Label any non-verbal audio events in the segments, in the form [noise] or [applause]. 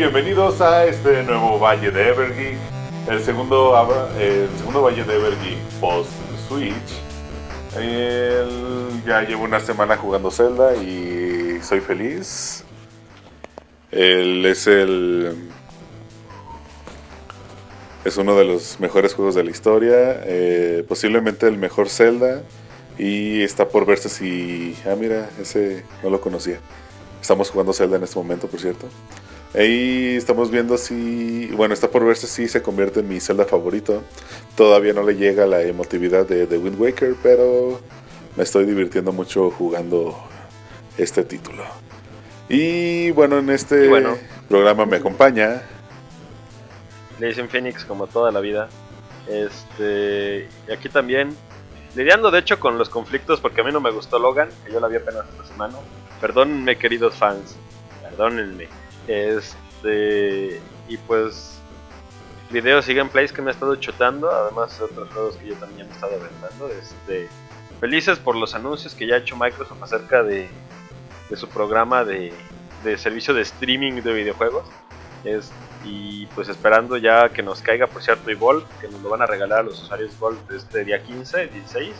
bienvenidos a este nuevo Valle de Evergeek, el segundo, el segundo Valle de Evergeek post Switch. ya llevo una semana jugando Zelda y soy feliz. Él es el es uno de los mejores juegos de la historia, eh, posiblemente el mejor Zelda y está por verse si ah mira ese no lo conocía. Estamos jugando Zelda en este momento, por cierto. Ahí estamos viendo si, bueno, está por verse si se convierte en mi Zelda favorito. Todavía no le llega la emotividad de, The Wind Waker, pero me estoy divirtiendo mucho jugando este título. Y bueno, en este programa me acompaña. Le dicen Phoenix como toda la vida. Este, y aquí también, lidiando de hecho con los conflictos, porque a mí no me gustó Logan, que yo la vi apenas esta semana. Perdónenme, queridos fans. Perdónenme. Este. Y pues. Videos y gameplays que me he estado chutando. Además de otros juegos que yo también he estado aventando. Este. Felices por los anuncios que ya ha hecho Microsoft acerca de, de su programa de, de servicio de streaming de videojuegos. Es, y pues esperando ya que nos caiga por cierto Evolve, que nos lo van a regalar a los usuarios Gold este día 15, 16.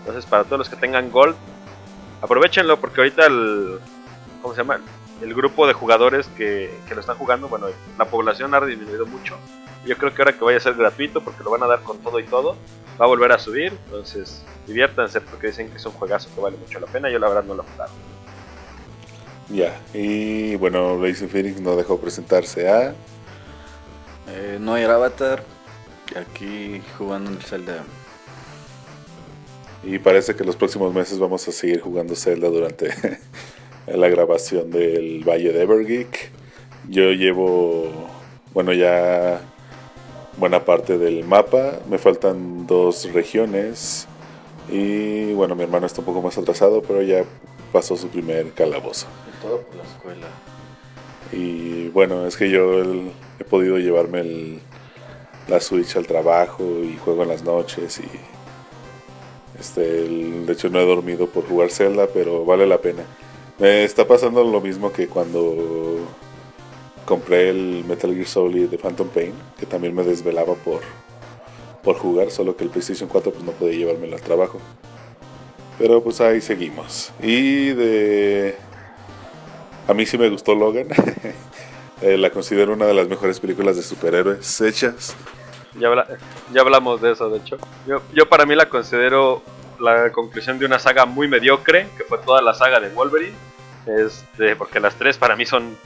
Entonces para todos los que tengan Gold, aprovechenlo porque ahorita el... ¿Cómo se llama? El grupo de jugadores que, que lo están jugando, bueno, la población ha disminuido mucho. Yo creo que ahora que vaya a ser gratuito porque lo van a dar con todo y todo, va a volver a subir. Entonces, diviértanse porque dicen que es un juegazo que vale mucho la pena. Yo la verdad no lo he jugado. Ya, y bueno, Racing Phoenix no dejó presentarse a. Eh, no hay Avatar, aquí jugando en el Zelda y parece que los próximos meses vamos a seguir jugando Zelda durante [laughs] la grabación del Valle de Evergeek. Yo llevo, bueno, ya buena parte del mapa. Me faltan dos regiones. Y bueno, mi hermano está un poco más atrasado, pero ya pasó su primer calabozo. todo por la escuela. Y bueno, es que yo he podido llevarme la Switch al trabajo y juego en las noches y este, de hecho no he dormido por jugar Zelda, pero vale la pena. Me está pasando lo mismo que cuando compré el Metal Gear Solid de Phantom Pain, que también me desvelaba por, por jugar, solo que el PlayStation 4 pues no podía llevármelo al trabajo. Pero pues ahí seguimos. Y de... A mí sí me gustó Logan. [laughs] Eh, la considero una de las mejores películas de superhéroes hechas. Ya, ya hablamos de eso, de hecho. Yo, yo para mí la considero la conclusión de una saga muy mediocre, que fue toda la saga de Wolverine. Este, porque las tres para mí son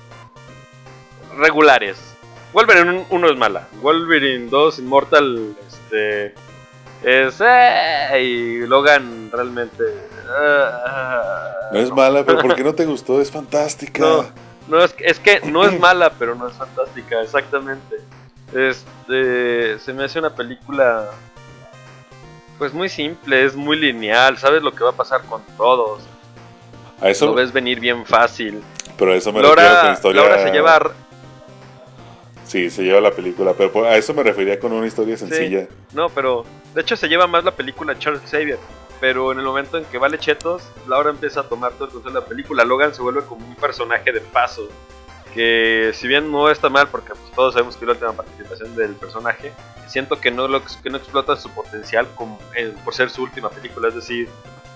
regulares. Wolverine 1 es mala. Wolverine 2, Immortal, este, es... Eh, y Logan realmente... no es mala, pero ¿por qué no te [laughs] gustó? Es fantástica. No, no es, es que no es mala, pero no es fantástica, exactamente. Este, se me hace una película pues muy simple, es muy lineal, sabes lo que va a pasar con todos. A eso lo ves venir bien fácil. Pero a eso me refiero con historia. Laura se lleva Sí, se lleva la película, pero a eso me refería con una historia sencilla. No, pero de hecho se lleva más la película Charles Xavier. Pero en el momento en que vale chetos, Laura empieza a tomar todo el control de la película. Logan se vuelve como un personaje de paso que si bien no está mal porque pues, todos sabemos que es la última participación del personaje, siento que no, lo, que no explota su potencial eh, por ser su última película, es decir,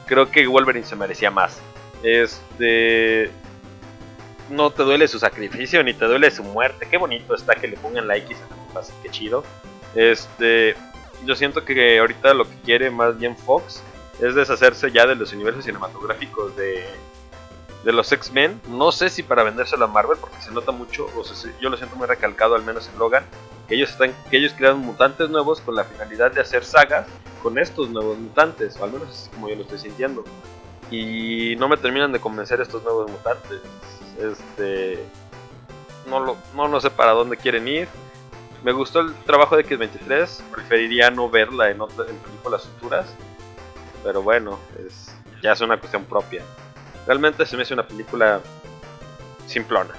creo que Wolverine se merecía más. Este no te duele su sacrificio ni te duele su muerte. Qué bonito está que le pongan la X en la qué chido. Este, yo siento que ahorita lo que quiere más bien Fox es deshacerse ya de los universos cinematográficos de de los X-Men. No sé si para vendérselo a Marvel, porque se nota mucho, o sea, yo lo siento muy recalcado, al menos en Logan, que ellos, están, que ellos crean mutantes nuevos con la finalidad de hacer sagas con estos nuevos mutantes, o al menos es como yo lo estoy sintiendo. Y no me terminan de convencer estos nuevos mutantes. Este. No, lo, no, no sé para dónde quieren ir. Me gustó el trabajo de X23. Preferiría no verla en, otra, en películas futuras. Pero bueno, es, ya es una cuestión propia. Realmente se me hace una película simplona.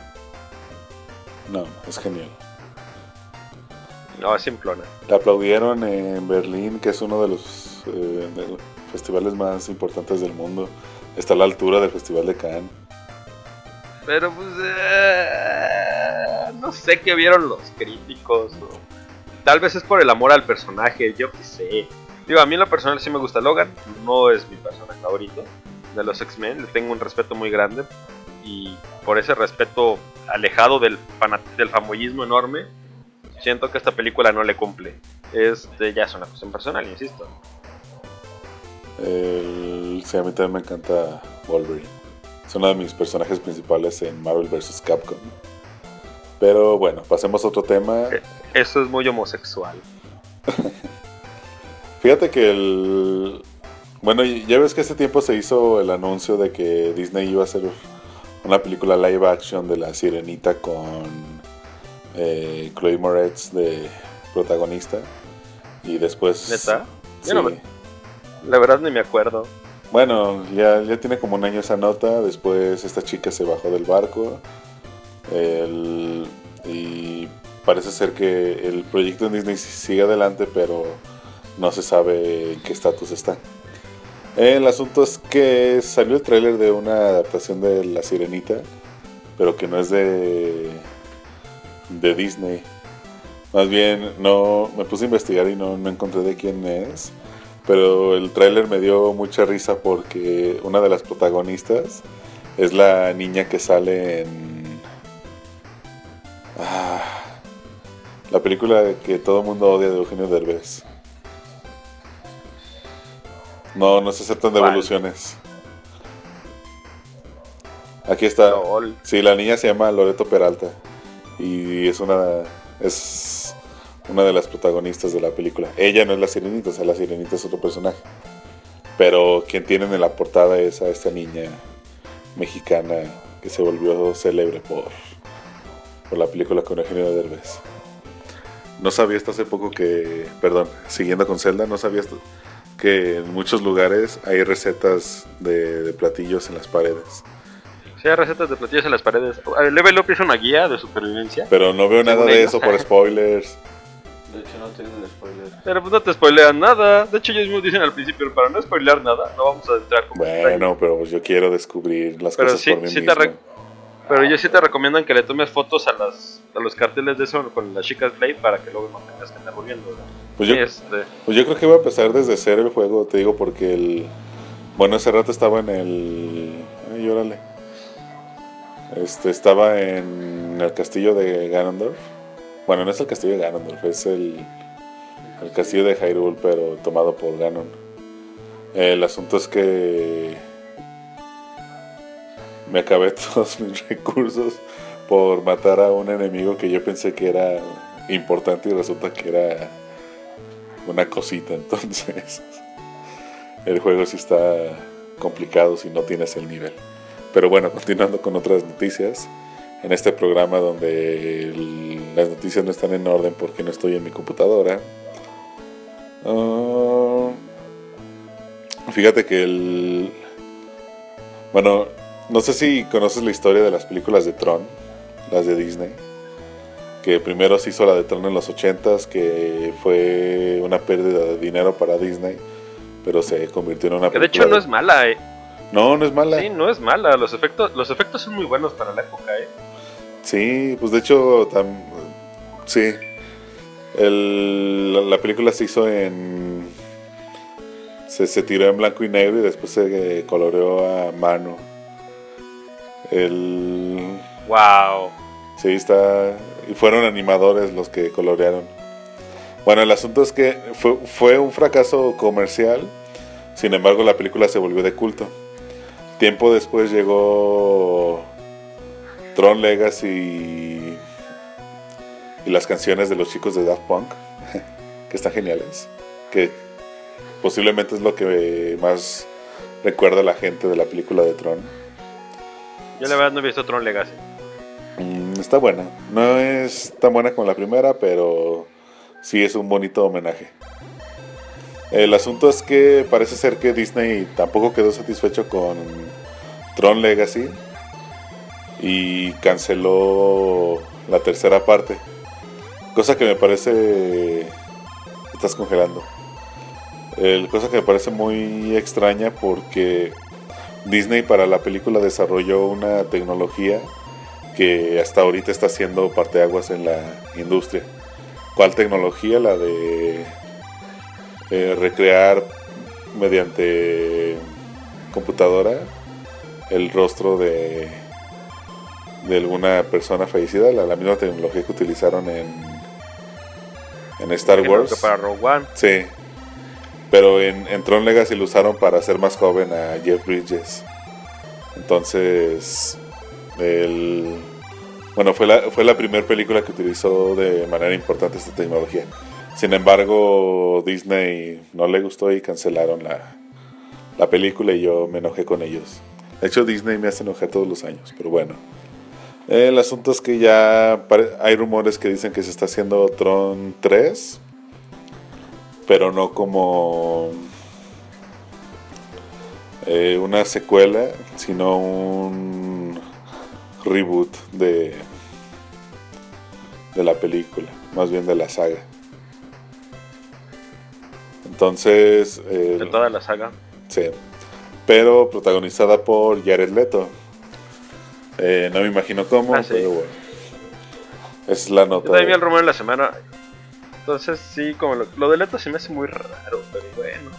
No, es genial. No, es simplona. La aplaudieron en Berlín, que es uno de los eh, festivales más importantes del mundo. Está a la altura del Festival de Cannes. Pero pues... Eh, no sé qué vieron los críticos. Tal vez es por el amor al personaje, yo qué sé. Digo, a mí en lo personal sí me gusta Logan, no es mi personaje favorito de los X-Men, le tengo un respeto muy grande y por ese respeto alejado del, del famoyismo enorme, siento que esta película no le cumple. Este ya es una cuestión personal, insisto. El, sí, a mí también me encanta Wolverine. Es uno de mis personajes principales en Marvel vs. Capcom. Pero bueno, pasemos a otro tema. Eh, eso es muy homosexual. [laughs] Fíjate que el... Bueno, ya ves que este tiempo se hizo el anuncio de que Disney iba a hacer una película live action de la sirenita con eh, Chloe Moretz de protagonista. Y después... ¿Neta? La verdad ni me acuerdo. Bueno, ya, ya tiene como un año esa nota. Después esta chica se bajó del barco. y parece ser que el proyecto en Disney sigue adelante, pero no se sabe en qué estatus está. El asunto es que salió el tráiler de una adaptación de La Sirenita, pero que no es de de Disney. Más bien, no me puse a investigar y no, encontré de quién es. Pero el tráiler me dio mucha risa porque una de las protagonistas es la niña que sale en ah, la película que todo el mundo odia de Eugenio Derbez. No, no se aceptan devoluciones. Aquí está. Sí, la niña se llama Loreto Peralta y es una es una de las protagonistas de la película. Ella no es la sirenita, o sea, la sirenita es otro personaje. Pero quien tienen en la portada es a esta niña mexicana que se volvió célebre por, por la película con Eugenio Derbez. No sabía hasta hace poco que, perdón, siguiendo con Zelda, no sabía que en muchos lugares hay recetas de, de platillos en las paredes. Sí, hay recetas de platillos en las paredes. Level Up es una guía de supervivencia. Pero no veo nada de eso por spoilers. [laughs] De hecho, no tienen spoilers. Pero pues no te spoilean nada. De hecho, ellos dicen al principio, para no spoilear nada, no vamos a entrar como Bueno, pero pues yo quiero descubrir las cosas por mí mismo. Pero yo sí te recomiendan que le tomes fotos a las a los carteles de eso con las chicas Blade para que luego no tengas que andar volviendo. Pues yo, este... pues yo creo que voy a empezar desde cero el juego, te digo, porque el... Bueno, ese rato estaba en el... Ay, órale. Este, estaba en el castillo de Ganondorf. Bueno, no es el castillo de Ganondorf, es el, el castillo de Hyrule, pero tomado por Ganon. El asunto es que me acabé [laughs] todos mis recursos por matar a un enemigo que yo pensé que era importante y resulta que era una cosita. [laughs] Entonces, el juego sí está complicado si no tienes el nivel. Pero bueno, continuando con otras noticias. En este programa donde las noticias no están en orden porque no estoy en mi computadora. Ah, fíjate que el... Bueno, no sé si conoces la historia de las películas de Tron, las de Disney. Que primero se hizo la de Tron en los 80s, que fue una pérdida de dinero para Disney, pero se convirtió en una película. Que de hecho no es mala, eh. No, no es mala. Sí, no es mala. Los efectos, los efectos son muy buenos para la época, ¿eh? Sí, pues de hecho, sí. la, película se hizo en. Se, se, tiró en blanco y negro y después se eh, coloreó a mano. El. ¡Wow! Sí, está. Y fueron animadores los que colorearon. Bueno, el asunto es que fue, fue un fracaso comercial. Sin embargo, la película se volvió de culto. Tiempo después llegó Tron Legacy y, las canciones de los chicos de Daft Punk, [laughs] que están geniales, que posiblemente es lo que más recuerda a la gente de la película de Tron. Yo la verdad no he visto Tron Legacy. Mm, está buena, no es tan buena como la primera, pero sí es un bonito homenaje. El asunto es que parece ser que Disney tampoco quedó satisfecho con Tron Legacy y canceló la tercera parte. Cosa que me parece... Estás congelando. El, cosa que me parece muy extraña porque Disney para la película desarrolló una tecnología que hasta ahorita está haciendo parteaguas en la industria. ¿Cuál tecnología? La de eh, recrear mediante computadora el rostro de, de alguna persona fallecida, la, la misma tecnología que utilizaron en, en Star Creo Wars. que para Rogue One. Sí. Pero en, Tron Legacy lo usaron para hacer más joven a Jeff Bridges. Entonces, el, bueno, fue la, fue la primera película que utilizó de manera importante esta tecnología. Sin embargo, Disney no le gustó y cancelaron la, la película y yo me enojé con ellos. De hecho, Disney me hace enojar todos los años, pero bueno. El asunto es que ya hay rumores que dicen que se está haciendo Tron 3, pero no como eh, una secuela, sino un reboot de, de la película, más bien de la saga. Entonces, eh, De toda la saga. Sí. Pero protagonizada por Jared Leto. Eh, no me imagino cómo, Ah, sí. pero bueno. Es la Yo nota. también vi de- el rumor en la semana. Entonces, sí, como lo, lo de Leto se me hace muy raro, pero bueno.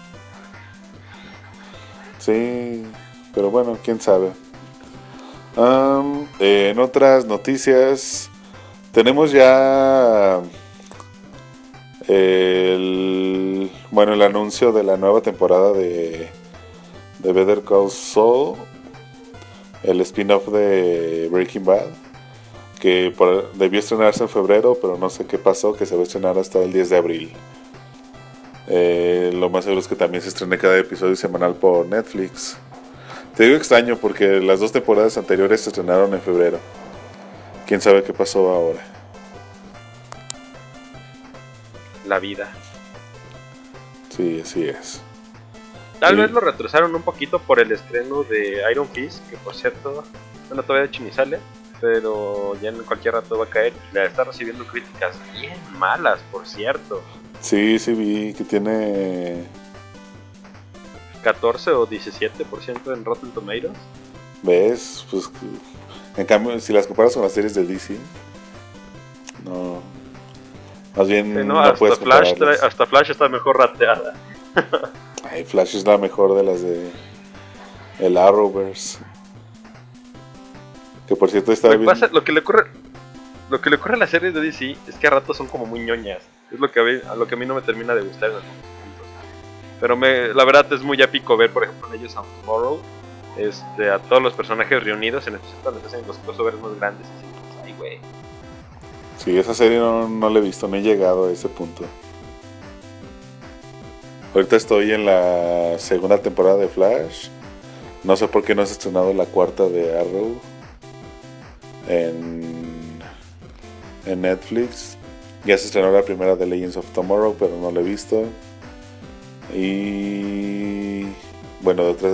Sí, pero bueno, quién sabe. Eh, en otras noticias, tenemos ya el, bueno, el anuncio de la nueva temporada de, de Better Call Saul, el spin-off de Breaking Bad, que por- debió estrenarse en febrero, pero no sé qué pasó, que se va a estrenar hasta el 10 de abril. Eh, lo más seguro es que también se estrene cada episodio semanal por Netflix. Te digo extraño porque las dos temporadas anteriores se estrenaron en febrero. Quién sabe qué pasó ahora. La vida. Sí, así es. Tal Sí. vez lo retrasaron un poquito por el estreno de Iron Fist, que por cierto, bueno, todavía de hecho ni sale, pero ya en cualquier rato va a caer. La está recibiendo críticas bien malas, por cierto. Sí, sí vi que tiene... 14 o 17% en Rotten Tomatoes. ¿Ves? Pues en cambio, si las comparas con las series de DC, no... Más bien Sí, no, no, hasta, puedes Flash trae- hasta Flash está mejor rateada. Ay, Flash es la mejor de las de... El Arrowverse. Que por cierto está Lo bien... pasa- lo que le ocurre lo que le ocurre a las series de DC es que a ratos son como muy ñoñas. Es lo que a, mí- a lo que a mí no me termina de gustar en algunos puntos. Pero me, la verdad es muy épico ver, por ejemplo, en ellos on Tomorrow, este, a todos los personajes reunidos, en especial cuando hacen los crossovers más grandes. Así, pues, ay, güey. Sí, esa serie no, no la he visto, no he llegado a ese punto. Ahorita estoy en la segunda temporada de Flash. No sé por qué no has estrenado la cuarta de Arrow en, en Netflix. Ya se estrenó la primera de Legends of Tomorrow, pero no la he visto. Y bueno, de otras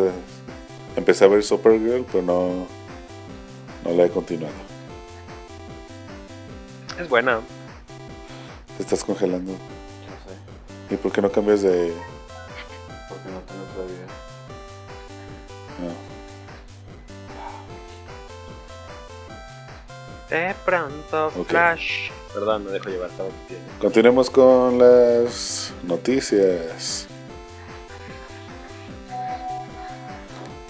empecé a ver Supergirl, pero no, no la he continuado. Es buena. Te estás congelando. No sé, ¿Y por qué no cambias de.? De pronto, Ok. Flash. Perdón, me dejo llevar. estaba. Continuemos con las noticias.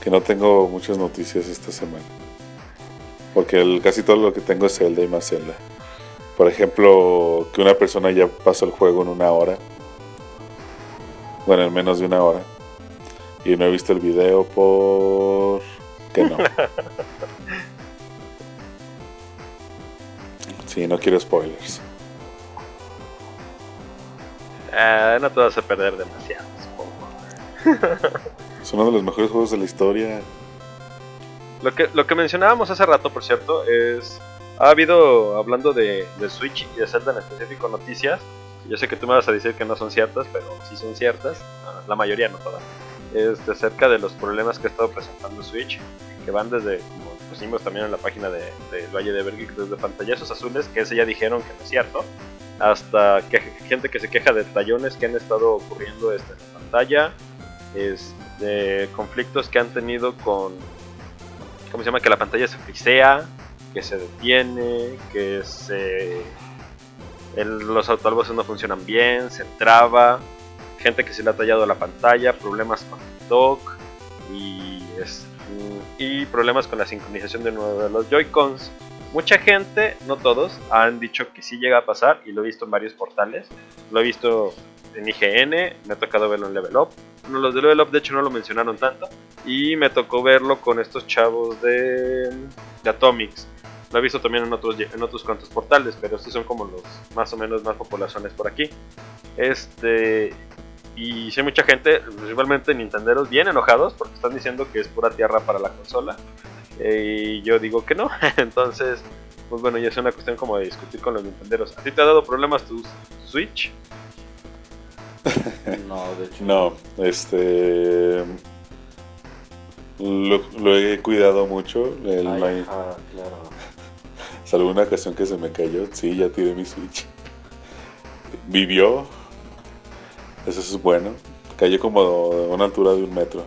Que no tengo muchas noticias esta semana. Porque el- casi todo lo que tengo es Zelda y más Zelda. Por ejemplo, que una persona ya pasó el juego en una hora. Bueno, en menos de una hora. Y no he visto el video por... que no. [laughs] Sí, no quiero spoilers. Ah, no te vas a perder demasiado, supongo. [laughs] Es uno de los mejores juegos de la historia. Lo que, lo que mencionábamos hace rato, por cierto, es. Ha habido, hablando de, de Switch y de Zelda en específico, noticias. Yo sé que tú me vas a decir que no son ciertas, pero sí son ciertas. ah, La mayoría, no todas. Este, acerca de los problemas que ha estado presentando Switch. Que van desde, como pusimos también en la página de, del Valle de Bergik, desde pantallazos azules, que ese ya dijeron que no es cierto. Hasta que, gente que se queja de tallones que han estado ocurriendo este, en la pantalla. Este, conflictos que han tenido con ¿cómo se llama? Que la pantalla se frisea, que se detiene, que se los autobuses no funcionan bien, se traba, gente que se le ha tallado la pantalla, problemas con el dock y, y problemas con la sincronización de nuevo de los Joy-Cons. Mucha gente, no todos, han dicho que sí llega a pasar y lo he visto en varios portales. Lo he visto en IGN, me ha tocado verlo en Level Up. los de Level Up de hecho no lo mencionaron tanto. Y me tocó verlo con estos chavos de, de Atomics. Lo he visto también en otros, en otros cuantos portales, pero estos son como los más o menos más populaciones por aquí. Este. Y si hay mucha gente, principalmente Nintenderos, bien enojados porque están diciendo que es pura tierra para la consola. Eh, y yo digo que no. [laughs] Entonces, pues bueno, ya es una cuestión como de discutir con los Nintenderos. ¿A ti te ha dado problemas tu Switch? [laughs] no, de hecho. No, este. Lo, he cuidado mucho. El ah, claro. [laughs] Salvo una ocasión que se me cayó. Sí, ya tiré mi Switch. Vivió. Eso es bueno. Cayó como a una altura de un metro.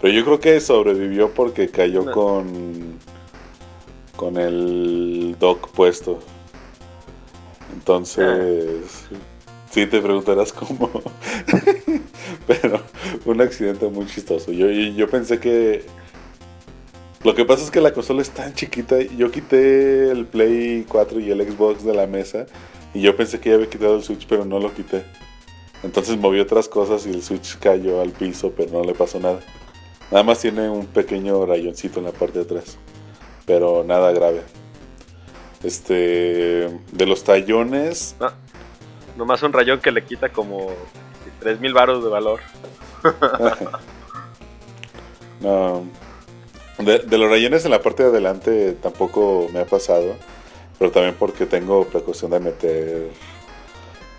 Pero yo creo que sobrevivió porque cayó con. con el dock puesto. Entonces. Sí, te preguntarás cómo. [laughs] Pero un accidente muy chistoso. Yo, yo pensé que lo que pasa es que la consola es tan chiquita. Yo quité el Play 4 y el Xbox de la mesa. Y yo pensé que ya había quitado el Switch, pero no lo quité. Entonces moví otras cosas y el Switch cayó al piso, pero no le pasó nada. Nada más tiene un pequeño rayoncito en la parte de atrás. Pero nada grave. Este. De los tallones. No, nomás un rayón que le quita como 3000 baros de valor. [laughs] no. De, los rellenos en la parte de adelante tampoco me ha pasado, pero también porque tengo precaución de meter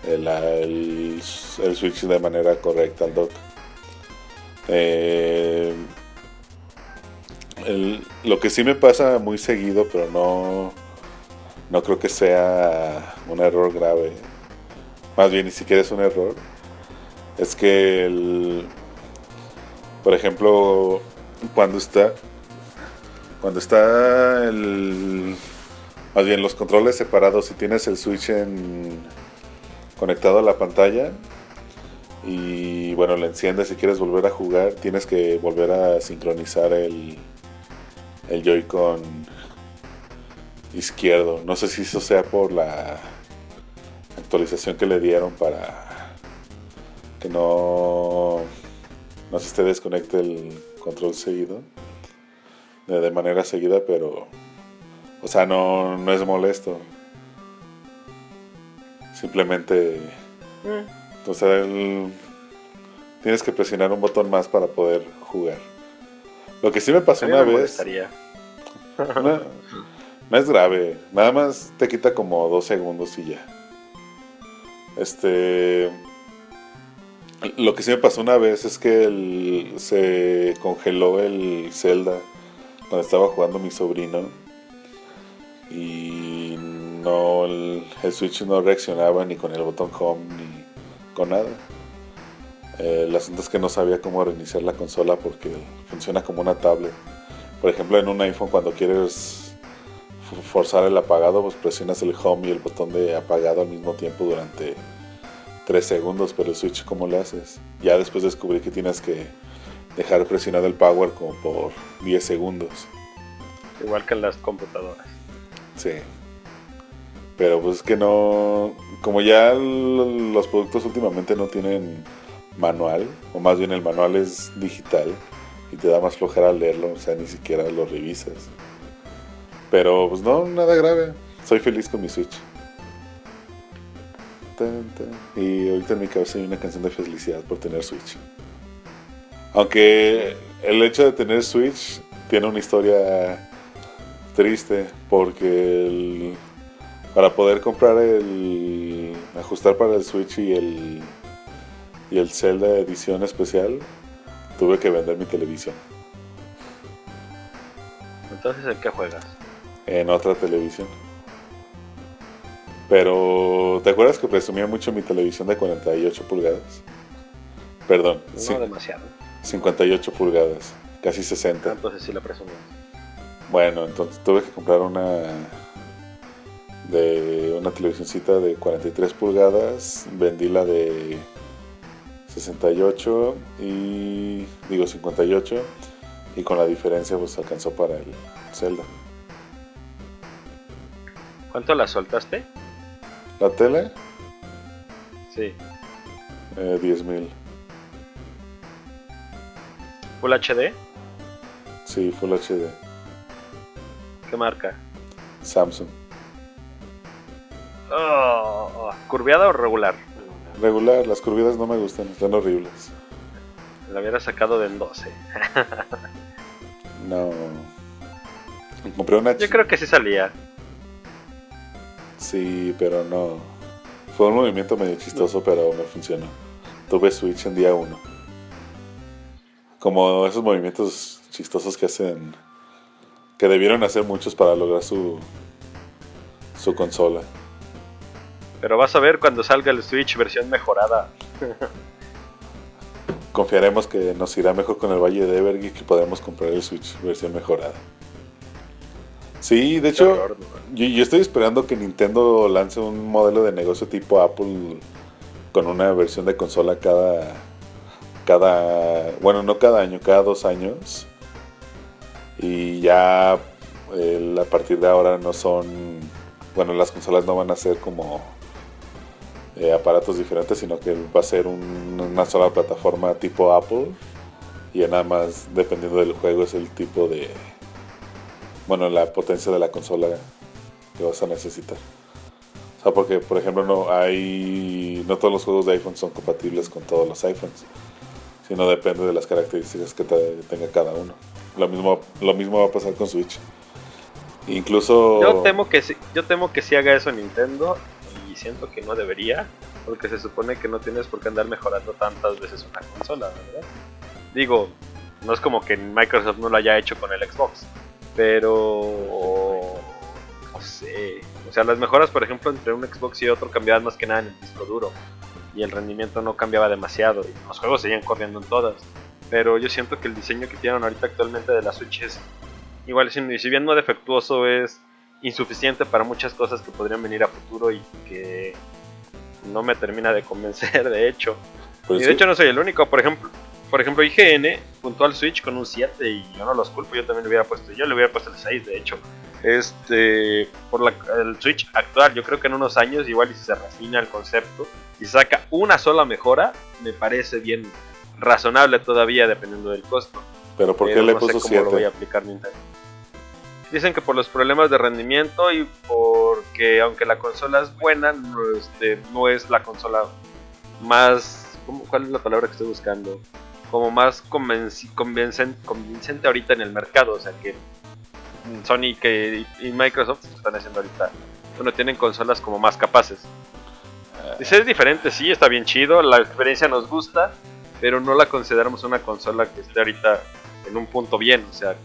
el, switch de manera correcta al dock. Eh, lo que sí me pasa muy seguido, pero no, no creo que sea un error grave, más bien ni siquiera es un error, es que el, por ejemplo, cuando está cuando está el. Más bien, los controles separados, si tienes el switch en, conectado a la pantalla y bueno, lo enciendes si quieres volver a jugar, tienes que volver a sincronizar el, el Joy-Con izquierdo. No sé si eso sea por la actualización que le dieron para que no, no se te desconecte el control seguido de manera seguida, pero, o sea, no, no es molesto. Simplemente, o sea, tienes que presionar un botón más para poder jugar. Lo que sí me pasó una vez. [laughs] No, no es grave, nada más te quita como dos segundos y ya. Este. Lo que sí me pasó una vez es que se congeló el Zelda cuando estaba jugando mi sobrino y no el, Switch no reaccionaba ni con el botón home ni con nada. Eh, el asunto es que no sabía cómo reiniciar la consola porque funciona como una tablet. Por ejemplo, en un iPhone cuando quieres forzar el apagado, pues presionas el home y el botón de apagado al mismo tiempo durante 3 segundos, pero el Switch ¿cómo le haces? Ya después descubrí que tienes que dejar presionado el power como por 10 segundos. Igual que en las computadoras. Sí. Pero pues es que no. Como ya los productos últimamente no tienen manual, o más bien el manual es digital y te da más flojera leerlo, o sea, ni siquiera lo revisas. Pero pues no, nada grave. Soy feliz con mi Switch. Y ahorita en mi cabeza hay una canción de felicidad por tener Switch. Aunque el hecho de tener Switch tiene una historia triste porque para poder comprar el ajustar para el Switch y el y el Zelda edición especial tuve que vender mi televisión. Entonces, ¿en qué juegas? En otra televisión. Pero, ¿te acuerdas que presumía mucho mi televisión de 48 pulgadas? Perdón. No demasiado. 58 pulgadas, casi 60. Entonces sí la presumo. Bueno, entonces tuve que comprar una de una televisioncita de 43 pulgadas, vendí la de 68 y digo 58 y con la diferencia pues alcanzó para el Zelda. ¿Cuánto la soltaste? ¿La tele? Sí. Eh, 10 mil. ¿Full HD? Sí, Full HD. ¿Qué marca? Samsung. Oh, ¿Curviada o regular? Regular, las curvidas no me gustan, están horribles. La hubiera sacado del 12. No. Compré una Yo creo que sí salía. Sí, pero no. Fue un movimiento medio chistoso, pero me funcionó. Tuve Switch en día 1. Como esos movimientos chistosos que hacen. Que debieron hacer muchos para lograr su. su consola. Pero vas a ver cuando salga el Switch versión mejorada. [laughs] Confiaremos que nos irá mejor con el Valle de Evergy y que podremos comprar el Switch versión mejorada. Sí, de hecho, horror, yo, yo estoy esperando que Nintendo lance un modelo de negocio tipo Apple con una versión de consola cada, cada, bueno, no cada año, cada dos años. Y ya a partir de ahora no son, bueno, las consolas no van a ser como eh, aparatos diferentes, sino que va a ser un- una sola plataforma tipo Apple. Y nada más, dependiendo del juego, es el tipo de, bueno, la potencia de la consola que vas a necesitar. O sea, porque, por ejemplo, no hay, no todos los juegos de iPhone son compatibles con todos los iPhones, sino depende de las características que te- tenga cada uno. Lo mismo, lo mismo va a pasar con Switch. Incluso, Yo temo que sí, yo temo que sí haga eso Nintendo y siento que no debería, porque se supone que no tienes por qué andar mejorando tantas veces una consola, ¿verdad? Digo, no es como que Microsoft no lo haya hecho con el Xbox, pero no sé, o sea, las mejoras, por ejemplo, entre un Xbox y otro cambiaban más que nada en el disco duro y el rendimiento no cambiaba demasiado y los juegos seguían corriendo en todas. Pero yo siento que el diseño que tienen ahorita actualmente de la Switch es igual si bien no defectuoso es insuficiente para muchas cosas que podrían venir a futuro y que no me termina de convencer de hecho pues y sí, de hecho no soy el único por ejemplo por ejemplo IGN puntó al Switch con un 7 y yo no los culpo yo también le hubiera puesto yo le hubiera puesto el 6 de hecho este por la, el Switch actual yo creo que en unos años igual y si se refina el concepto y saca una sola mejora me parece bien razonable todavía dependiendo del costo pero ¿por qué pero le no sé puso cómo lo voy a 7? aplicar Nintendo. Dicen que por los problemas de rendimiento y porque aunque la consola es buena, no, este, no es la consola más... ¿cómo- ¿Cuál es la palabra que estoy buscando? Como más convenci- convincen- convincente ahorita en el mercado. O sea que Sony que, y Microsoft están haciendo ahorita. Bueno, tienen consolas como más capaces. Dice, es diferente, sí, está bien chido, la experiencia nos gusta, pero no la consideramos una consola que esté ahorita en un punto bien, o sea,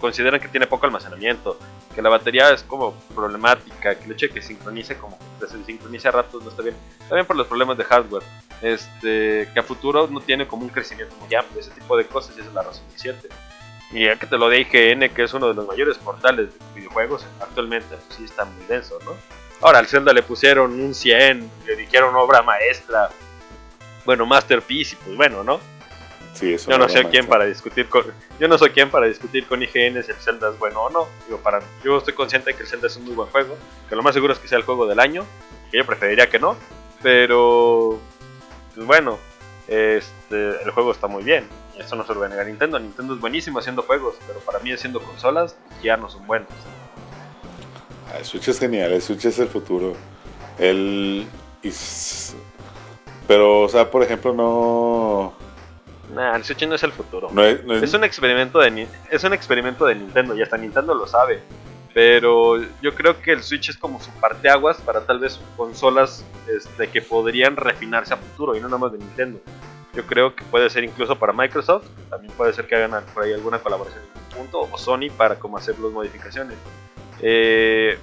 consideran que tiene poco almacenamiento, que la batería es como problemática, que el hecho de que sincronice como que se sincronice a ratos no está bien, también por los problemas de hardware, este, que a futuro no tiene como un crecimiento muy amplio, ese tipo de cosas y esa es la razón del 7. Y ya que te lo de IGN, que es uno de los mayores portales de videojuegos actualmente, pues sí está muy denso, ¿no? Ahora al Zelda le pusieron un 100, le dijeron obra maestra, bueno, masterpiece, y pues bueno, ¿no? Sí, eso Yo no más, quién para discutir con yo no soy quién para discutir con IGN si el Zelda es bueno o no. Digo, para yo estoy consciente de que el Zelda es un muy buen juego, que lo más seguro es que sea el juego del año, que yo preferiría que no, pero pues bueno, este el juego está muy bien. Eso no se lo voy a negar Nintendo. Nintendo es buenísimo haciendo juegos, pero para mí haciendo consolas ya no son buenos. Ah, El Switch es genial, el Switch es el futuro. El... Pero, o sea, por ejemplo, no... Nah, el Switch no es el futuro. No es, no es- Es un experimento de es un experimento de Nintendo y hasta Nintendo lo sabe. Pero yo creo que el Switch es como su parteaguas para tal vez consolas este, que podrían refinarse a futuro y no nada más de Nintendo. Yo creo que puede ser incluso para Microsoft, también puede ser que hagan por ahí alguna colaboración en algún punto, o Sony para como hacer las modificaciones. Eh,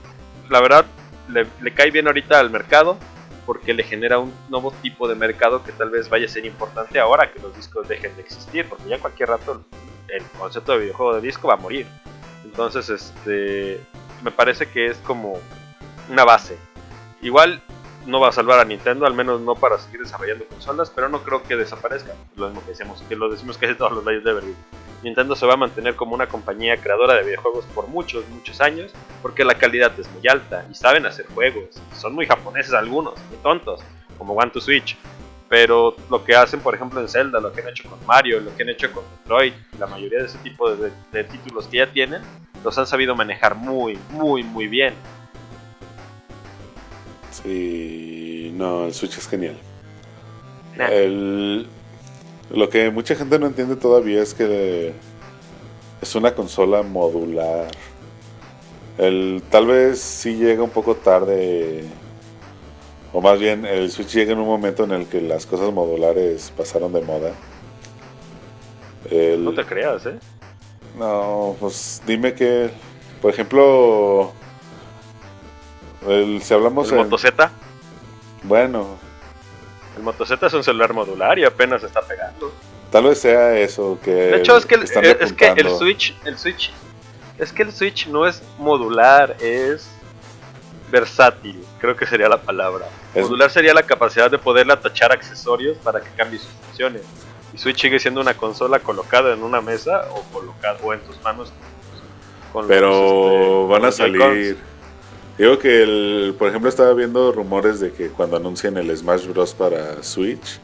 la verdad, le, le cae bien ahorita al mercado porque le genera un nuevo tipo de mercado que tal vez vaya a ser importante ahora que los discos dejen de existir, porque ya cualquier rato el concepto de videojuego de disco va a morir. Entonces, este, me parece que es como una base. Igual no va a salvar a Nintendo, al menos no para seguir desarrollando consolas, pero no creo que desaparezca. Lo mismo que decimos, que lo decimos casi todos los layers de Everly. Nintendo se va a mantener como una compañía creadora de videojuegos por muchos, muchos años, porque la calidad es muy alta y saben hacer juegos. Son muy japoneses algunos, muy tontos, como One to Switch. Pero lo que hacen, por ejemplo, en Zelda, lo que han hecho con Mario, lo que han hecho con Metroid, la mayoría de ese tipo de, de títulos que ya tienen, los han sabido manejar muy, muy, muy bien. Sí, no, el Switch es genial. El, lo que mucha gente no entiende todavía es que es una consola modular. El, tal vez sí llega un poco tarde, o más bien el Switch llega en un momento en el que las cosas modulares pasaron de moda. no te creas, ¿eh? No, pues dime que, por ejemplo, el, si hablamos ¿El Moto Z? Bueno. El Moto Z es un celular modular y apenas está pegando. Tal vez sea eso que. De hecho, es que, el, es que el Switch, el Switch, es que el Switch no es modular, es versátil. Creo que sería la palabra. Modular sería la capacidad de poderle atachar accesorios para que cambie sus funciones. Y Switch sigue siendo una consola colocada en una mesa o colocada o en tus manos. Pero este, van a salir. Digo que, el, por ejemplo, estaba viendo rumores de que cuando anuncien el Smash Bros. para Switch,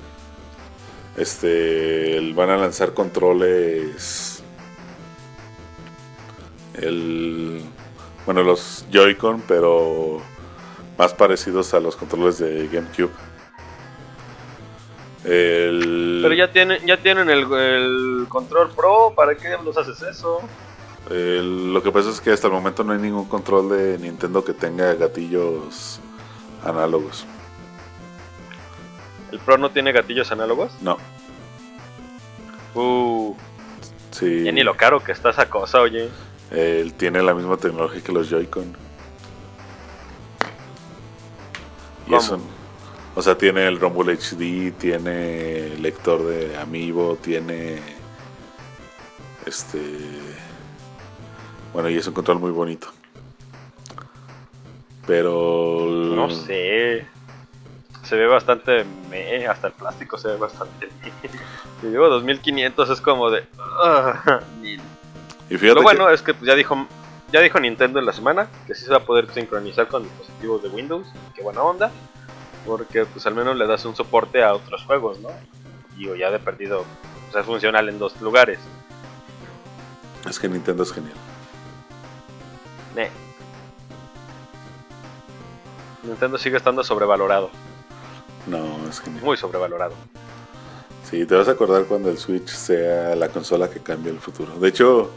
este, van a lanzar controles. El, bueno, los Joy-Con, pero más parecidos a los controles de GameCube. Pero ya tienen, ya tienen el, el control Pro, ¿para qué los haces eso? Lo que pasa es que hasta el momento no hay ningún control de Nintendo que tenga gatillos análogos. ¿El Pro no tiene gatillos análogos? No. Uh. Sí. Ya ni lo caro que está esa cosa, oye. Él tiene la misma tecnología que los Joy-Con. Y eso. O sea, tiene el Rumble HD, tiene lector de Amiibo, tiene. Este bueno, y es un control muy bonito. Pero. No sé. Se ve bastante me, hasta el plástico se ve bastante me. digo 2500 es como de. Ah, y Lo bueno es que pues, ya dijo ya dijo Nintendo en la semana que sí se va a poder sincronizar con dispositivos de Windows. Qué buena onda. Porque pues al menos le das un soporte a otros juegos, ¿no? Digo, ya de perdido. O sea, es funcional en dos lugares. Es que Nintendo es genial. Nintendo sigue estando sobrevalorado. No, es que Muy sobrevalorado. Sí, te vas a acordar cuando el Switch sea la consola que cambie el futuro. De hecho,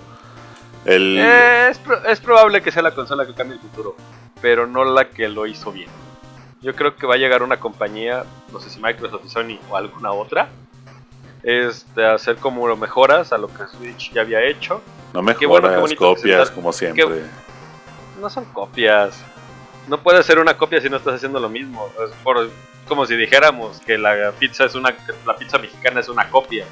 el... Eh, es, probable que sea la consola que cambie el futuro, pero no la que lo hizo bien. Yo creo que va a llegar una compañía, no sé si Microsoft, Sony o alguna otra, este, hacer como mejoras a lo que Switch ya había hecho. No mejoras, copias como siempre no son copias. No puede ser una copia si no estás haciendo lo mismo. Por, como si dijéramos que la pizza es una la pizza mexicana es una copia.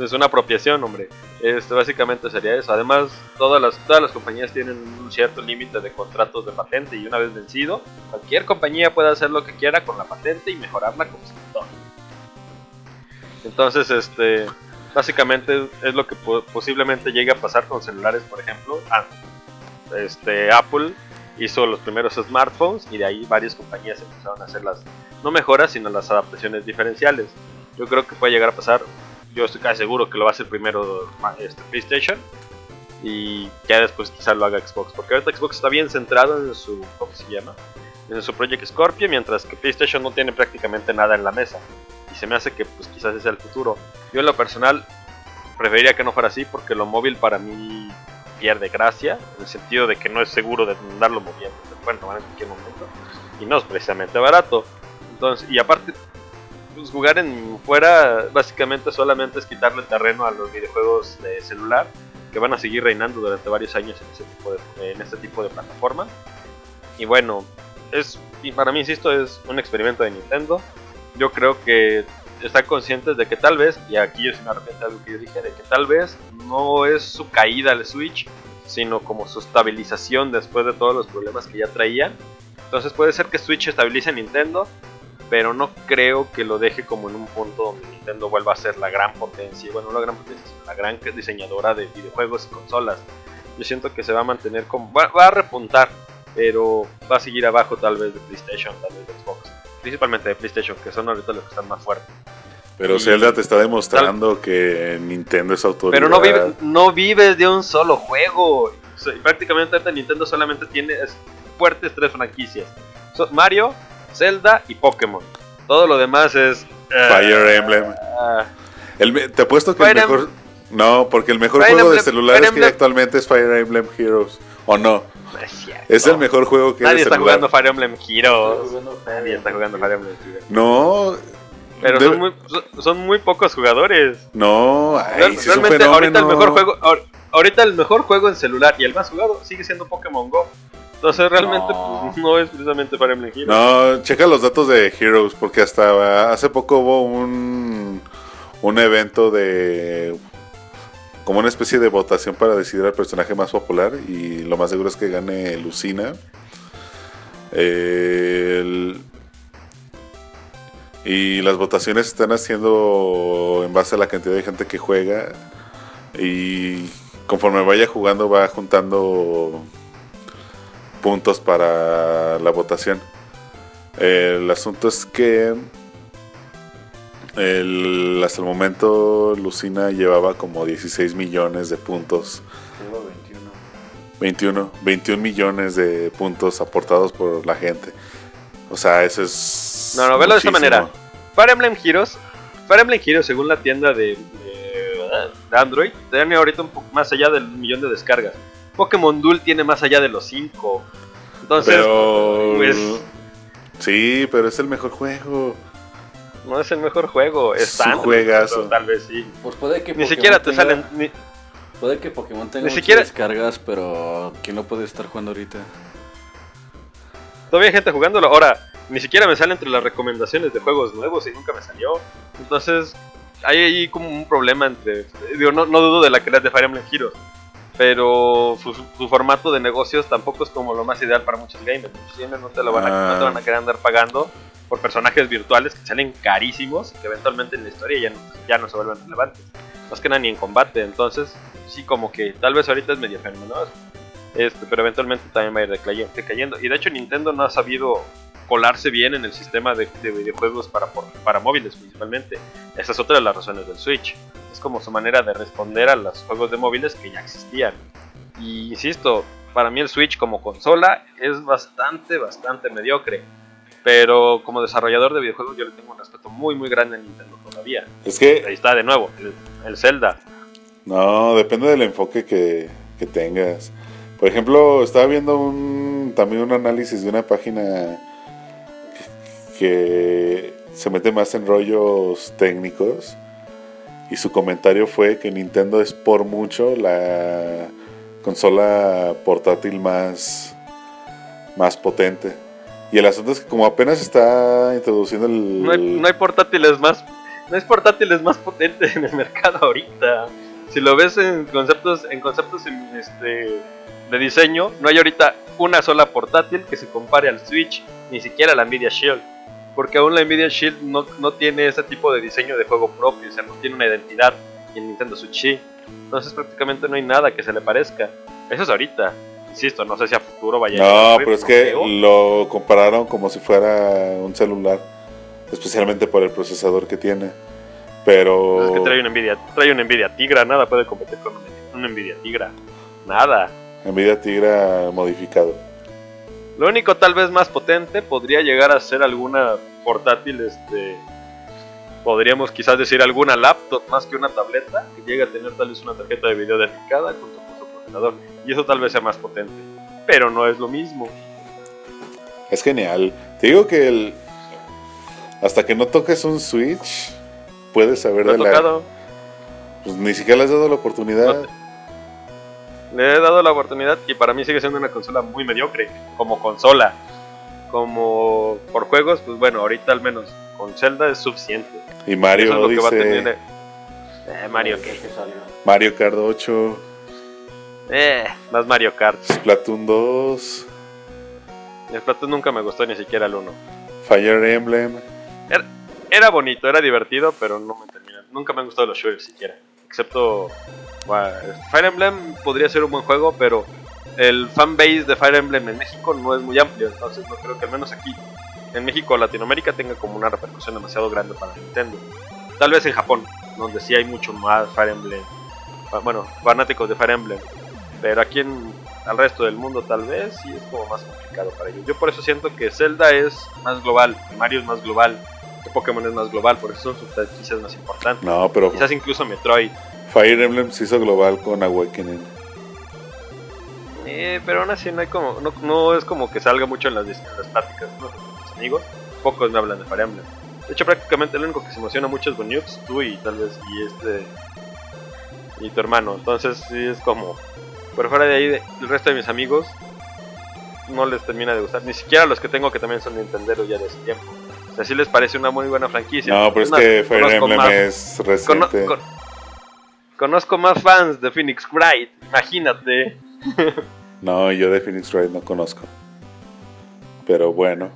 Es una apropiación, hombre. Este, básicamente sería eso. Además, todas las, todas las compañías tienen un cierto límite de contratos de patente y una vez vencido, cualquier compañía puede hacer lo que quiera con la patente y mejorarla como. Entonces, este, básicamente es lo que posiblemente llegue a pasar con celulares, por ejemplo. Ah, este, Apple hizo los primeros smartphones y de ahí varias compañías empezaron a hacer las, no mejoras, sino las adaptaciones diferenciales. Yo creo que puede llegar a pasar, yo estoy casi seguro que lo va a hacer primero este, PlayStation y ya después quizás lo haga Xbox, porque ahorita Xbox está bien centrado en su, ¿cómo se llama? En su Project Scorpio, mientras que PlayStation no tiene prácticamente nada en la mesa. Y se me hace que pues quizás ese sea el futuro. Yo en lo personal preferiría que no fuera así porque lo móvil para mí pierde gracia, en el sentido de que no es seguro de andarlo moviendo, pueden tomar en cualquier momento, y no es precisamente barato. Entonces, y aparte, pues jugar en fuera básicamente solamente es quitarle terreno a los videojuegos de celular, que van a seguir reinando durante varios años en, ese tipo de, en este tipo de plataforma. Y bueno, es, para mí, insisto, es un experimento de Nintendo. Yo creo que están conscientes de que tal vez, y aquí yo sí me arrepiento de algo que yo dije, de que tal vez no es su caída el Switch, sino como su estabilización después de todos los problemas que ya traían. Entonces puede ser que Switch estabilice Nintendo, pero no creo que lo deje como en un punto donde Nintendo vuelva a ser la gran potencia, bueno, no la gran potencia, sino la gran diseñadora de videojuegos y consolas. Yo siento que se va a mantener como, va a repuntar, pero va a seguir abajo tal vez de PlayStation, tal vez de Xbox, principalmente de PlayStation, que son ahorita los que están más fuertes. Pero Y- Zelda te está demostrando que Nintendo es autoridad. Pero no, vive- no vives de un solo juego. Prácticamente ahorita Nintendo solamente tiene es- fuertes tres franquicias. So- Mario, Zelda y Pokémon. Todo lo demás es... eh, Fire Emblem. ah, El te apuesto que Fire el mejor. No, porque el mejor Fire juego de celulares Fire que hay Emblem- actualmente es Fire Emblem Heroes. ¿O no? No es cierto. Es el mejor juego que hay Nadie está celular. jugando Fire Emblem Heroes. Nadie está jugando Fire Emblem Heroes. No. Pero debe- son muy, son- son muy pocos jugadores. No, ay, Real- sí es un realmente ahorita el mejor juego... ahor- Ahorita el mejor juego en celular y el más jugado sigue siendo Pokémon Go. Entonces realmente No. pues, no es precisamente Fire Emblem Heroes. No, checa los datos de Heroes, porque hasta hace poco hubo un, un evento de. Como una especie de votación para decidir al personaje más popular. Y lo más seguro es que gane Lucina. Y las votaciones están haciendo en base a la cantidad de gente que juega. Y conforme vaya jugando, va juntando puntos para la votación. El asunto es que el- hasta el momento Lucina llevaba como 16 millones de puntos. Llevo 21. 21, 21 millones de puntos aportados por la gente. O sea, eso es. No, no, velo de esta manera. Fire Emblem Heroes, Fire Emblem Heroes, según la tienda de, de- de Android, tiene ahorita un poco más allá del millón de descargas. Pokémon Duel tiene más allá de los 5. Entonces, Pero. pues, Sí, pero es el mejor juego. No es el mejor juego. Es Android, juegazo. pero Tal vez sí. Pues puede que Ni Pokémon siquiera te tenga- salen. ni- Puede que Pokémon tenga Ni siquiera- descargas, pero ¿quién lo puede estar jugando ahorita? todavía hay gente jugándolo. Ahora, ni siquiera me sale entre las recomendaciones de juegos nuevos y nunca me salió. Entonces, hay ahí como un problema entre. Digo, no, no dudo de la calidad de Fire Emblem Heroes. Pero su, su formato de negocios tampoco es como lo más ideal para muchos gamers. Muchos gamers no te lo van a, no te van a querer andar pagando por personajes virtuales que salen carísimos y que eventualmente en la historia ya no, ya no se vuelven relevantes. Más que nada ni en combate. Entonces, sí, como que tal vez ahorita es medio fenomenal. Este, pero eventualmente también va a ir decayendo. Y de hecho Nintendo no ha sabido colarse bien en el sistema de, de videojuegos para, para móviles principalmente. Esa es otra de las razones del Switch. Es como su manera de responder a los juegos de móviles que ya existían. Y insisto, para mí el Switch como consola es bastante, bastante mediocre. Pero como desarrollador de videojuegos yo le tengo un respeto muy, muy grande a Nintendo todavía. Es que Ahí está de nuevo, el, el Zelda. No, depende del enfoque que, que tengas. Por ejemplo, estaba viendo un, también un análisis de una página que, que se mete más en rollos técnicos y su comentario fue que Nintendo es por mucho la consola portátil más, más potente. Y el asunto es que como apenas está introduciendo el... No hay, no hay portátiles más. No hay portátiles más potentes en el mercado ahorita. Si lo ves en conceptos, en conceptos este, de diseño, no hay ahorita una sola portátil que se compare al Switch, ni siquiera la Nvidia Shield. Porque aún la Nvidia Shield no, no tiene ese tipo de diseño de juego propio, o sea, no tiene una identidad. Y Nintendo Switch. Entonces prácticamente no hay nada que se le parezca. Eso es ahorita. Insisto, no sé si a futuro vaya a No, pero es no que lo compararon como si fuera un celular, especialmente por el procesador que tiene. Pero Es que trae una Nvidia, trae una Nvidia Tigra, nada puede competir con una Nvidia Tigra. Nada. Nvidia Tigra modificado. Lo único tal vez más potente podría llegar a ser alguna portátil, este podríamos quizás decir alguna laptop más que una tableta que llegue a tener tal vez una tarjeta de video dedicada junto y eso tal vez sea más potente, pero no es lo mismo. Es genial. Te digo que el hasta que no toques un Switch puedes saber de la tocado, pues ni siquiera le has dado la oportunidad. No le he dado la oportunidad y para mí sigue siendo una consola muy mediocre como consola. Como por juegos, pues bueno, ahorita al menos con Zelda es suficiente. Y Mario Eso es lo que va a dice tener. Eh, Mario, ¿qué? Mario Kart 8. Eh, más Mario Kart. Splatoon 2. El Splatoon nunca me gustó, ni siquiera el 1. Fire Emblem. Era, era bonito, era divertido, pero no me termina. Nunca me han gustado los shooters siquiera. Excepto. bueno, Fire Emblem podría ser un buen juego, pero el fanbase de Fire Emblem en México no es muy amplio. Entonces no creo que al menos aquí, en México o Latinoamérica, tenga como una repercusión demasiado grande para Nintendo. Tal vez en Japón, donde sí hay mucho más Fire Emblem. Bueno, fanáticos de Fire Emblem. Pero aquí en al resto del mundo tal vez sí es como más complicado para ellos. Yo por eso siento que Zelda es más global, Mario es más global, que Pokémon es más global, por eso son sus franquicias más importantes. No, pero Quizás incluso Metroid. Fire Emblem se hizo global con Awakening. Eh, pero aún así no hay como, no, no es como que salga mucho en las, en las pláticas ¿no? mis amigos. Pocos me hablan de Fire Emblem. De hecho, prácticamente el único que se emociona mucho es Bunyux, tú y tal vez y este y tu hermano. Entonces sí es como, por fuera de ahí, de- el resto de mis amigos no les termina de gustar. Ni siquiera los que tengo que también son Nintendo ya de ese tiempo. O sea, sí les parece una muy buena franquicia. No, pero es que Fire Emblem más- es cono- reciente. con- conozco más fans de Phoenix Wright, imagínate. [laughs] No, yo de Phoenix Wright no conozco. Pero bueno.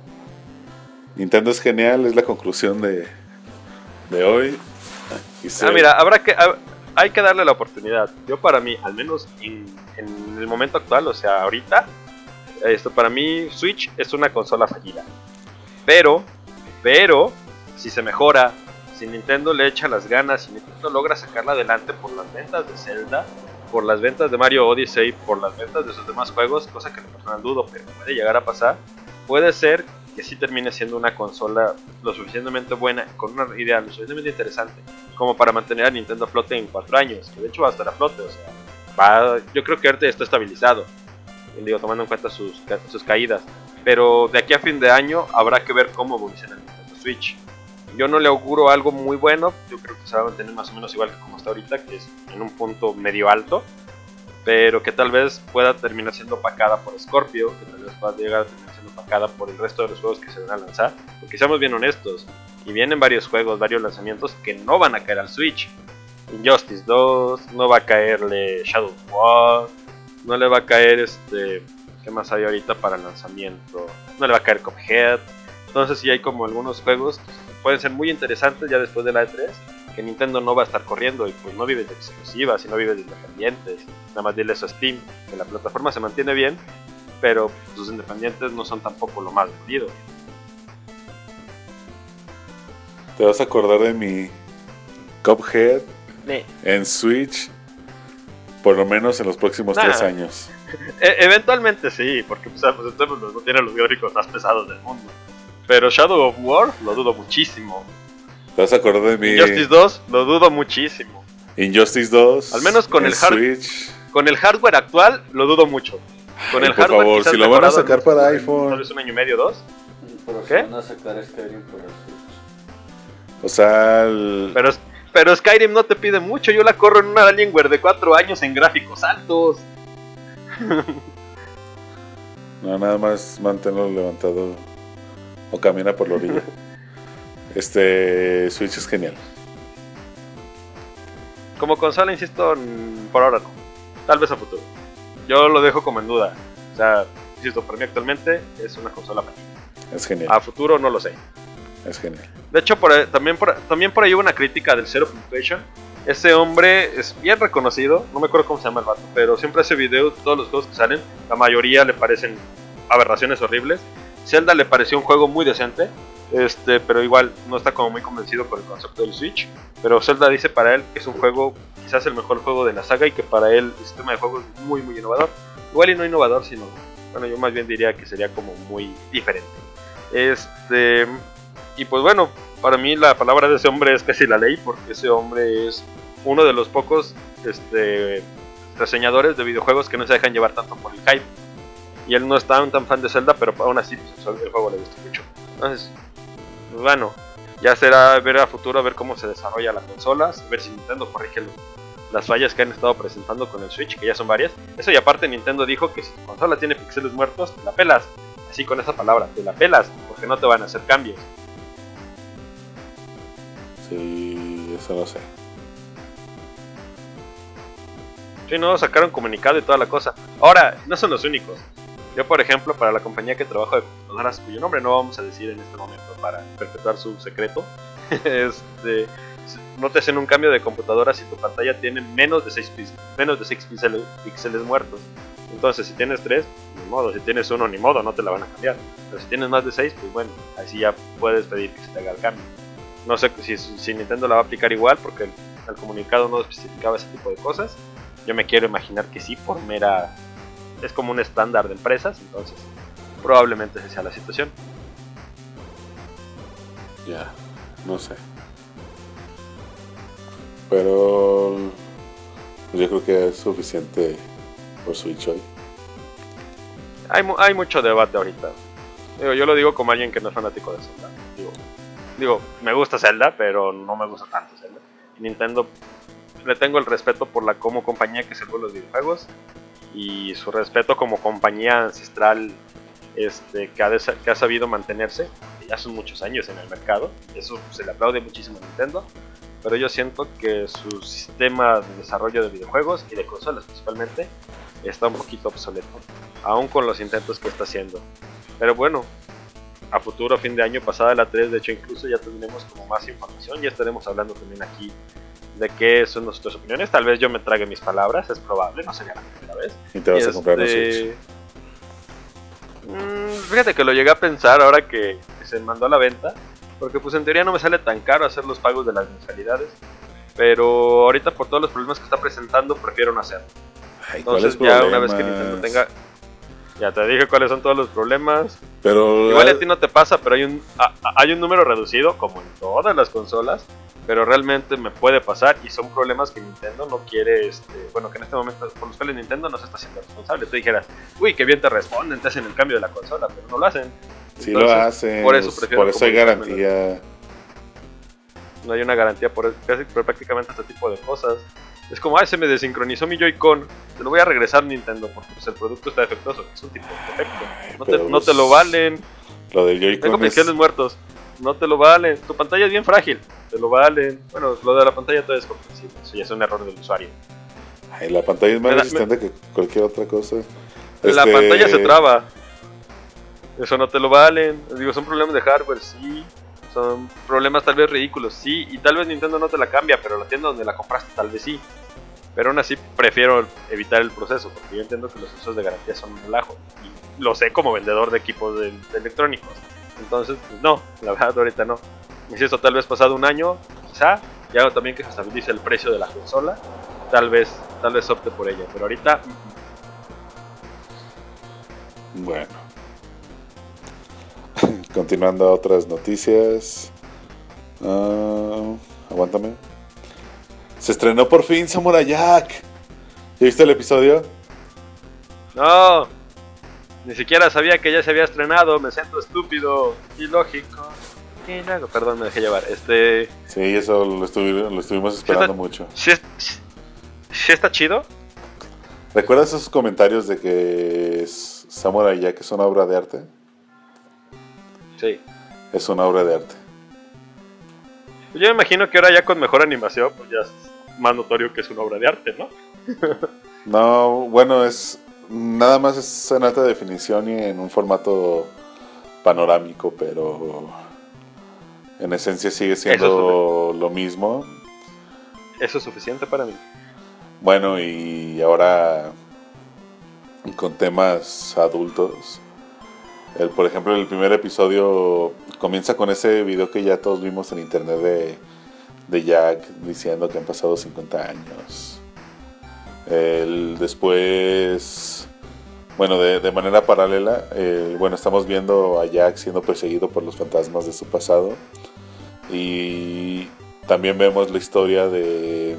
Nintendo es genial, es la conclusión de, de hoy. Y se- Ah, mira, habrá que, hay que darle la oportunidad. Yo para mí, al menos en, el momento actual, o sea, ahorita, esto para mí Switch es una consola fallida. Pero, pero, si se mejora, si Nintendo le echa las ganas, si Nintendo logra sacarla adelante por las ventas de Zelda, por las ventas de Mario Odyssey, por las ventas de sus demás juegos, cosa que en personal dudo, pero puede llegar a pasar, puede ser que sí termine siendo una consola lo suficientemente buena, con una idea lo suficientemente interesante, como para mantener a Nintendo a flote en cuatro años, que de hecho va a estar a flote, o sea, va, yo creo que ahorita está estabilizado, digo, tomando en cuenta sus, sus caídas, pero de aquí a fin de año habrá que ver cómo evoluciona el Nintendo Switch. Yo no le auguro algo muy bueno, yo creo que se va a mantener más o menos igual que como está ahorita, que es en un punto medio alto, pero que tal vez pueda terminar siendo opacada por Scorpio, que tal vez va a llegar a terminar siendo opacada por el resto de los juegos que se van a lanzar, porque seamos bien honestos, y vienen varios juegos, varios lanzamientos que no van a caer al Switch. Injustice 2, no va a caerle Shadow War, no le va a caer este, ¿qué más hay ahorita para lanzamiento? No le va a caer Cuphead. Entonces sí hay como algunos juegos que pueden ser muy interesantes ya después de la E3, que Nintendo no va a estar corriendo y pues no vives de exclusivas y no vives de independientes. Nada más dile eso a Steam, que la plataforma se mantiene bien, pero sus independientes no son tampoco lo más vendido. Te vas a acordar de mi Cuphead en Switch. Por lo menos en los próximos Nah. tres años. e- eventualmente sí, porque pues, pues, entonces, pues, no tiene los gráficos más pesados del mundo. Pero Shadow of War lo dudo muchísimo. Te vas a acordar de mi Injustice 2 lo dudo muchísimo. Injustice 2. Al menos con el hard- Switch. Con el hardware actual lo dudo mucho. Con Ay, el por hardware favor, quizás si lo van a sacar en- para iPhone. Tal vez un año y medio, dos. Pero ¿Qué? van a sacar Skyrim por el Switch. O sea, el- Pero, pero Skyrim no te pide mucho. Yo la corro en una Alienware de 4 años en gráficos altos. no, [laughs] nada más manténlo levantado o camina por la orilla. [laughs] este Switch es genial. Como consola, insisto, por ahora no. Tal vez a futuro. Yo lo dejo como en duda. O sea, insisto, para mí actualmente es una consola para Es genial. A futuro no lo sé. Es genial. De hecho, por ahí- también, por, también por ahí hubo una crítica del Zero Punctuation. Ese hombre es bien reconocido, no me acuerdo cómo se llama el vato, pero siempre hace videos de todos los juegos que salen. La mayoría le parecen aberraciones horribles. Zelda le pareció un juego muy decente, este, pero igual no está como muy convencido con el concepto del Switch. Pero Zelda dice para él que es un juego, quizás el mejor juego de la saga y que para él el sistema de juego es muy, muy innovador. Igual y no innovador, sino, bueno, yo más bien diría que sería como muy diferente. Este, y pues bueno, para mí la palabra de ese hombre es casi la ley, porque ese hombre es uno de los pocos este, reseñadores de videojuegos que no se dejan llevar tanto por el hype. Y él no es tan, tan fan de Zelda, pero aún así pues, el juego le gusta mucho. Entonces, bueno, ya será ver a futuro, a ver cómo se desarrolla la consola, a ver si Nintendo corrige lo- las fallas que han estado presentando con el Switch, que ya son varias. Eso y aparte Nintendo dijo que si tu consola tiene píxeles muertos, te la pelas. Así con esa palabra, te la pelas, porque no te van a hacer cambios. Sí, eso no sé. Sí, no, sacaron comunicado y toda la cosa. Ahora, no son los únicos. Yo, por ejemplo, para la compañía que trabajo de computadoras, cuyo nombre no vamos a decir en este momento para perpetuar su secreto, [laughs] este, no te hacen un cambio de computadora si tu pantalla tiene menos de 6, menos de 6 píxeles, píxeles muertos. Entonces, si tienes 3, ni modo. Si tienes uno, ni modo, no te la van a cambiar. Pero si tienes más de 6, pues bueno, así ya puedes pedir que se te haga el cambio. No sé si, si Nintendo la va a aplicar igual, porque el, el comunicado no especificaba ese tipo de cosas. Yo me quiero imaginar que sí, por mera es como un estándar de empresas, entonces probablemente esa sea la situación. Ya, no sé. Pero yo creo que es suficiente por Switch hoy. Hay, hay mucho debate ahorita. Digo, yo lo digo como alguien que no es fanático de Zelda. Digo, digo, me gusta Zelda, pero no me gusta tanto Zelda. Nintendo le tengo el respeto por la como compañía que sirve los videojuegos y su respeto como compañía ancestral este, que, ha que ha sabido mantenerse. Ya son muchos años en el mercado. Eso se le aplaude muchísimo a Nintendo. Pero yo siento que su sistema de desarrollo de videojuegos y de consolas principalmente está un poquito obsoleto. Aún con los intentos que está haciendo. Pero bueno, a futuro, fin de año, pasada la 3, de hecho incluso ya tendremos como más información. Ya estaremos hablando también aquí de qué son nuestras opiniones. Tal vez yo me trague mis palabras, es probable, no sería la primera vez. Y te vas a comprar Switch. Este, mm, fíjate que lo llegué a pensar ahora que, se mandó a la venta, porque pues en teoría no me sale tan caro hacer los pagos de las mensualidades, pero ahorita por todos los problemas que está presentando prefiero no hacerlo. Entonces ya una vez que Nintendo tenga... Ya te dije cuáles son todos los problemas. Pero Igual a ti no te pasa, pero hay un, hay un número reducido, como en todas las consolas, pero realmente me puede pasar y son problemas que Nintendo no quiere, este, bueno, que en este momento por los cuales Nintendo no se está haciendo responsable. Tú dijeras, uy, qué bien te responden, te hacen el cambio de la consola, pero no lo hacen. Sí lo hacen, por eso, por eso hay garantía. No hay una garantía por, por prácticamente este tipo de cosas. Es como, ay, se me desincronizó mi Joy-Con, te lo voy a regresar Nintendo porque pues, el producto está defectuoso, es un tipo de defecto. No, te, no te, lo pues, valen. Lo del Joy-Con. Tengo es... muertos no te lo valen. Tu pantalla es bien frágil, te lo valen. Bueno, lo de la pantalla todo es comprensible, eso ya es un error del usuario. Ay, la pantalla es más resistente que cualquier otra cosa. La este, pantalla se traba. Eso no te lo valen. Digo, son problemas de hardware, sí. Son problemas tal vez ridículos, sí. Y tal vez Nintendo no te la cambia, pero la tienda donde la compraste tal vez sí. Pero aún así prefiero evitar el proceso, porque yo entiendo que los usos de garantía son un relajo. Y lo sé como vendedor de equipos de electrónicos. Entonces, pues no, la verdad ahorita no. Insisto, tal vez pasado un año, quizá, y hago también que se estabilice el precio de la consola, tal vez, tal vez opte por ella, pero ahorita... Bueno. [laughs] Continuando a otras noticias. Uh, aguántame. Se estrenó por fin Samurai Jack. ¿Ya viste el episodio? No. Ni siquiera sabía que ya se había estrenado, me siento estúpido, ilógico. Y luego, perdón, me dejé llevar. Este. Sí, eso lo, estuvimos esperando mucho. ¿sí, está chido? ¿Recuerdas esos comentarios de que Samurai Jack es una obra de arte? Sí. Es una obra de arte. Yo me imagino que ahora ya con mejor animación, pues ya es más notorio que es una obra de arte, ¿no? [laughs] no, bueno, es nada más es en alta definición y en un formato panorámico, pero en esencia sigue siendo lo mismo. Eso es suficiente para mí. Bueno, y ahora con temas adultos. El, por ejemplo, el primer episodio comienza con ese video que ya todos vimos en internet de, de Jack diciendo que han pasado 50 años. El, después, bueno, de, manera paralela, bueno, estamos viendo a Jack siendo perseguido por los fantasmas de su pasado. Y también vemos la historia de,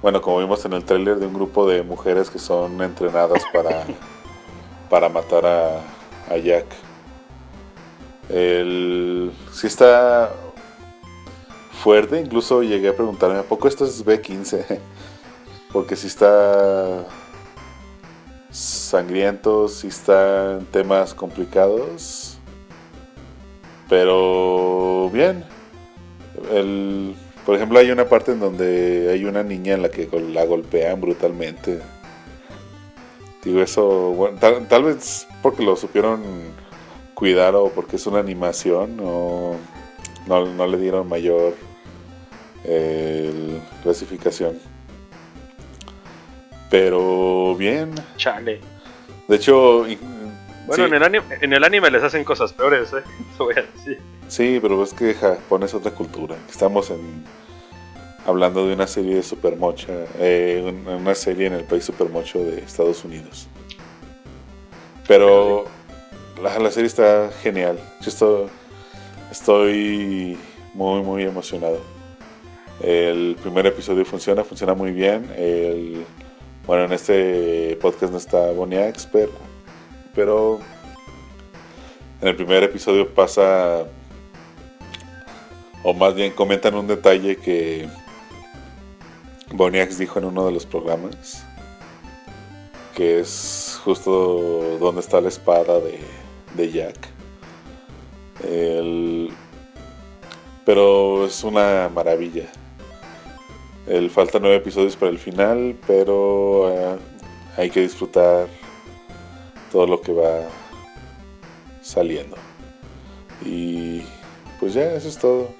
bueno, como vimos en el tráiler, de un grupo de mujeres que son entrenadas para, [laughs] para matar a, a Jack. El, sí está fuerte, incluso llegué a preguntarme, ¿a poco esto es B15? Porque si está sangriento, si están temas complicados. Pero bien. El, Por ejemplo, hay una parte en donde hay una niña en la que la golpean brutalmente. Digo, eso, bueno, tal, vez porque lo supieron cuidar o porque es una animación o no, no le dieron mayor eh, clasificación. Pero bien. Chale. De hecho, Bueno, sí, en, el anime, en el anime les hacen cosas peores, ¿eh? [laughs] Eso voy a decir. sí, pero es que Japón es otra cultura. Estamos en, hablando de una serie de Supermocha, eh, un- una serie en el país Supermocho de Estados Unidos. Pero la, la serie está genial. Yo estoy, estoy muy, muy emocionado. El primer episodio funciona, funciona muy bien. El, bueno, en este podcast no está Boniax, pero, pero en el primer episodio pasa, o más bien comentan un detalle que Boniax dijo en uno de los programas, que es justo donde está la espada de, de Jack. El- pero es una maravilla. El, faltan nueve episodios para el final, pero eh, hay que disfrutar todo lo que va saliendo. Y pues ya, eso es todo.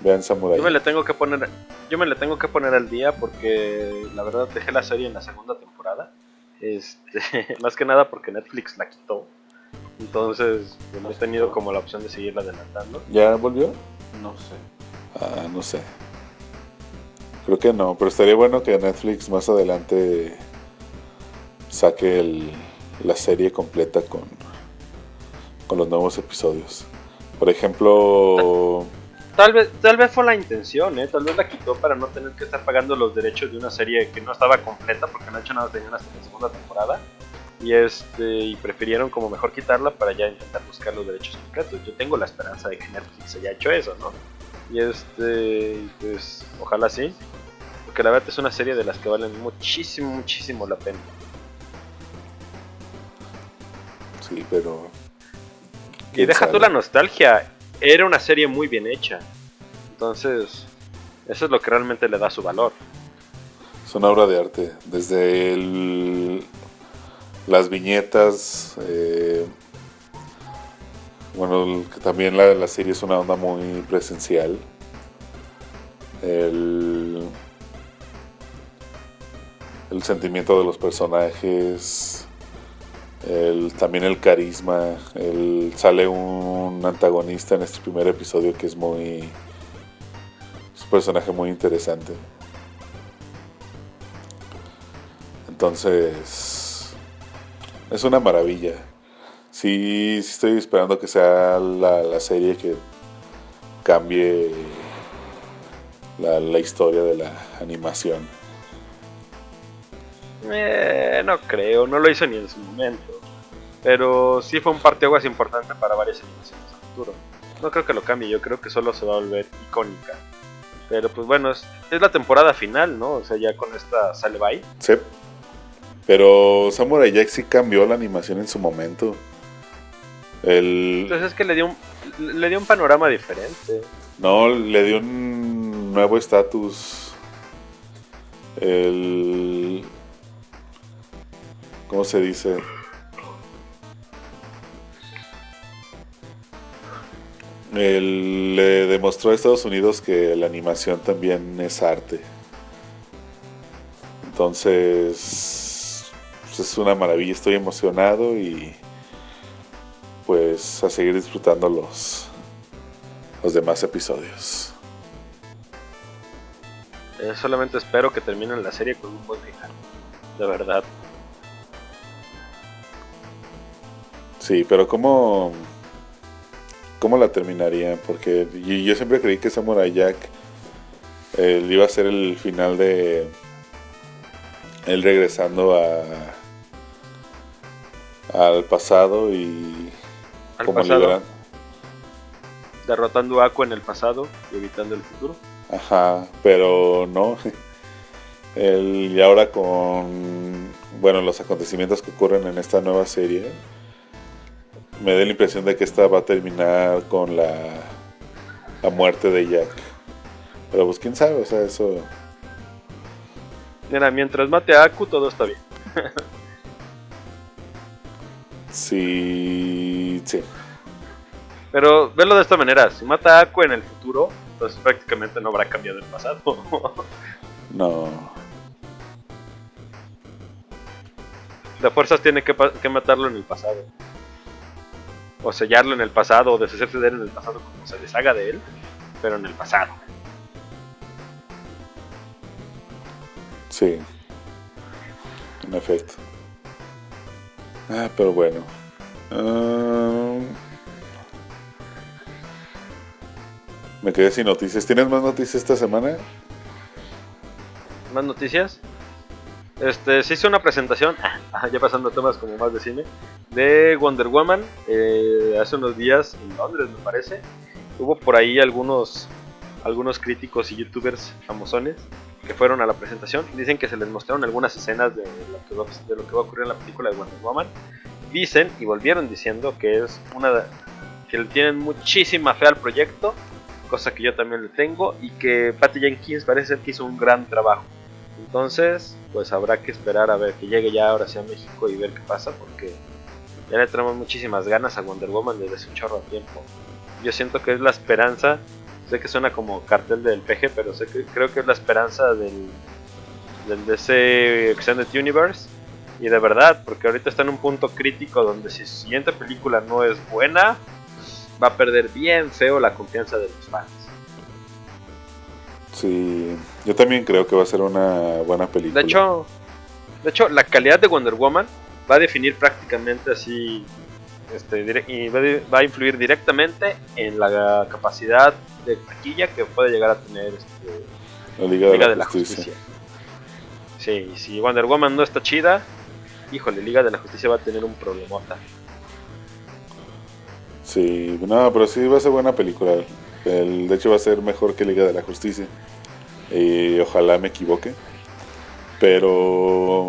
Vean Samurai. Yo me le tengo que poner, yo me le tengo que poner al día porque la verdad dejé la serie en la segunda temporada. Este, [laughs] más que nada porque Netflix la quitó. Entonces pues, no he tenido como la opción de seguirla adelantando. ¿Ya volvió? No sé. Ah, no sé. Creo que no, pero estaría bueno que Netflix más adelante saque el- la serie completa con, los nuevos episodios. Por ejemplo, Tal vez, tal vez fue la intención, ¿eh? Tal vez la quitó para no tener que estar pagando los derechos de una serie que no estaba completa porque no ha hecho nada tenían hasta la segunda temporada. Y este y prefirieron como mejor quitarla para ya intentar buscar los derechos completos. Yo tengo la esperanza de que Netflix haya hecho eso, ¿no? Y este, pues ojalá sí. Porque la verdad es una serie de las que valen muchísimo, muchísimo la pena. sí, pero... Y deja tú la nostalgia, era una serie muy bien hecha. Entonces, eso es lo que realmente le da su valor. Es una obra de arte. Desde el- las viñetas. eh, bueno, que también la, la serie es una onda muy presencial. El, el sentimiento de los personajes. el- también el carisma. El, sale un antagonista en este primer episodio que es muy. Es un personaje muy interesante. Entonces, es una maravilla. Sí, estoy esperando que sea la, serie que cambie la historia de la animación. Eh, no creo, no lo hizo ni en su momento. Pero sí fue un parteaguas importante para varias animaciones a futuro. No creo que lo cambie, yo creo que solo se va a volver icónica. Pero pues bueno, es, es la temporada final, ¿no? O sea, ya con esta sale bye. Sí. Pero Samurai Jack sí cambió la animación en su momento. El, Entonces es que le dio un, le dio un panorama diferente. No, le dio un nuevo estatus. El. ¿Cómo se dice? Le demostró a Estados Unidos que la animación también es arte. Entonces, pues, es una maravilla, estoy emocionado y pues a seguir disfrutando los, los demás episodios. Eh, solamente espero que terminen la serie con un buen final. De verdad. Sí, pero ¿cómo, cómo la terminarían? Porque yo, yo siempre creí que Samurai Jack eh, iba a ser el final de él regresando a al pasado y Al como pasado, liberan- derrotando a Aqua en el pasado y evitando el futuro. Ajá, pero no. El, y ahora con bueno los acontecimientos que ocurren en esta nueva serie, me da la impresión de que esta va a terminar con la, la muerte de Jack. Pero pues quién sabe, o sea, eso... Mira, mientras mate a Aku, todo está bien. sí, sí. Pero verlo de esta manera, si mata a Aku en el futuro, entonces prácticamente no habrá cambiado el pasado. [laughs] no. De fuerzas tiene que, que, matarlo en el pasado. O sellarlo en el pasado, o deshacerse de él en el pasado como se deshaga de él, pero en el pasado. Sí. En efecto. Ah, pero bueno. Uh... Me quedé sin noticias. ¿Tienes más noticias esta semana? ¿Más noticias? Este, se hizo una presentación, [laughs] ah, ya pasando a temas como más de cine, de Wonder Woman eh, hace unos días en Londres, me parece. Hubo por ahí algunos, algunos críticos y youtubers famosones que fueron a la presentación. Dicen que se les mostraron algunas escenas de lo que va, a ocurrir en la película de Wonder Woman. Dicen y volvieron diciendo que es una que le tienen muchísima fe al proyecto cosa que yo también le tengo, y que Patty Jenkins parece ser que hizo un gran trabajo. Entonces, pues habrá que esperar a ver que llegue ya ahora sí a México y ver qué pasa, porque ya le tenemos muchísimas ganas a Wonder Woman desde hace chorro de tiempo. Yo siento que es la esperanza, sé que suena como cartel del PG, pero sé que creo que es la esperanza del, del DC Extended Universe. Y de verdad, porque ahorita está en un punto crítico donde si su siguiente película no es buena, va a perder bien feo la confianza de los fans. Sí, yo también creo que va a ser una buena película. De hecho, de hecho la calidad de Wonder Woman va a definir prácticamente así este, y va a influir directamente en la capacidad de taquilla que puede llegar a tener este, la Liga, de, la, Justicia. Sí, si Wonder Woman no está chida, híjole, Liga de la Justicia va a tener un problemota. Sí, no, pero sí va a ser buena película. El, de hecho va a ser mejor que Liga de la Justicia. Y ojalá me equivoque. Pero...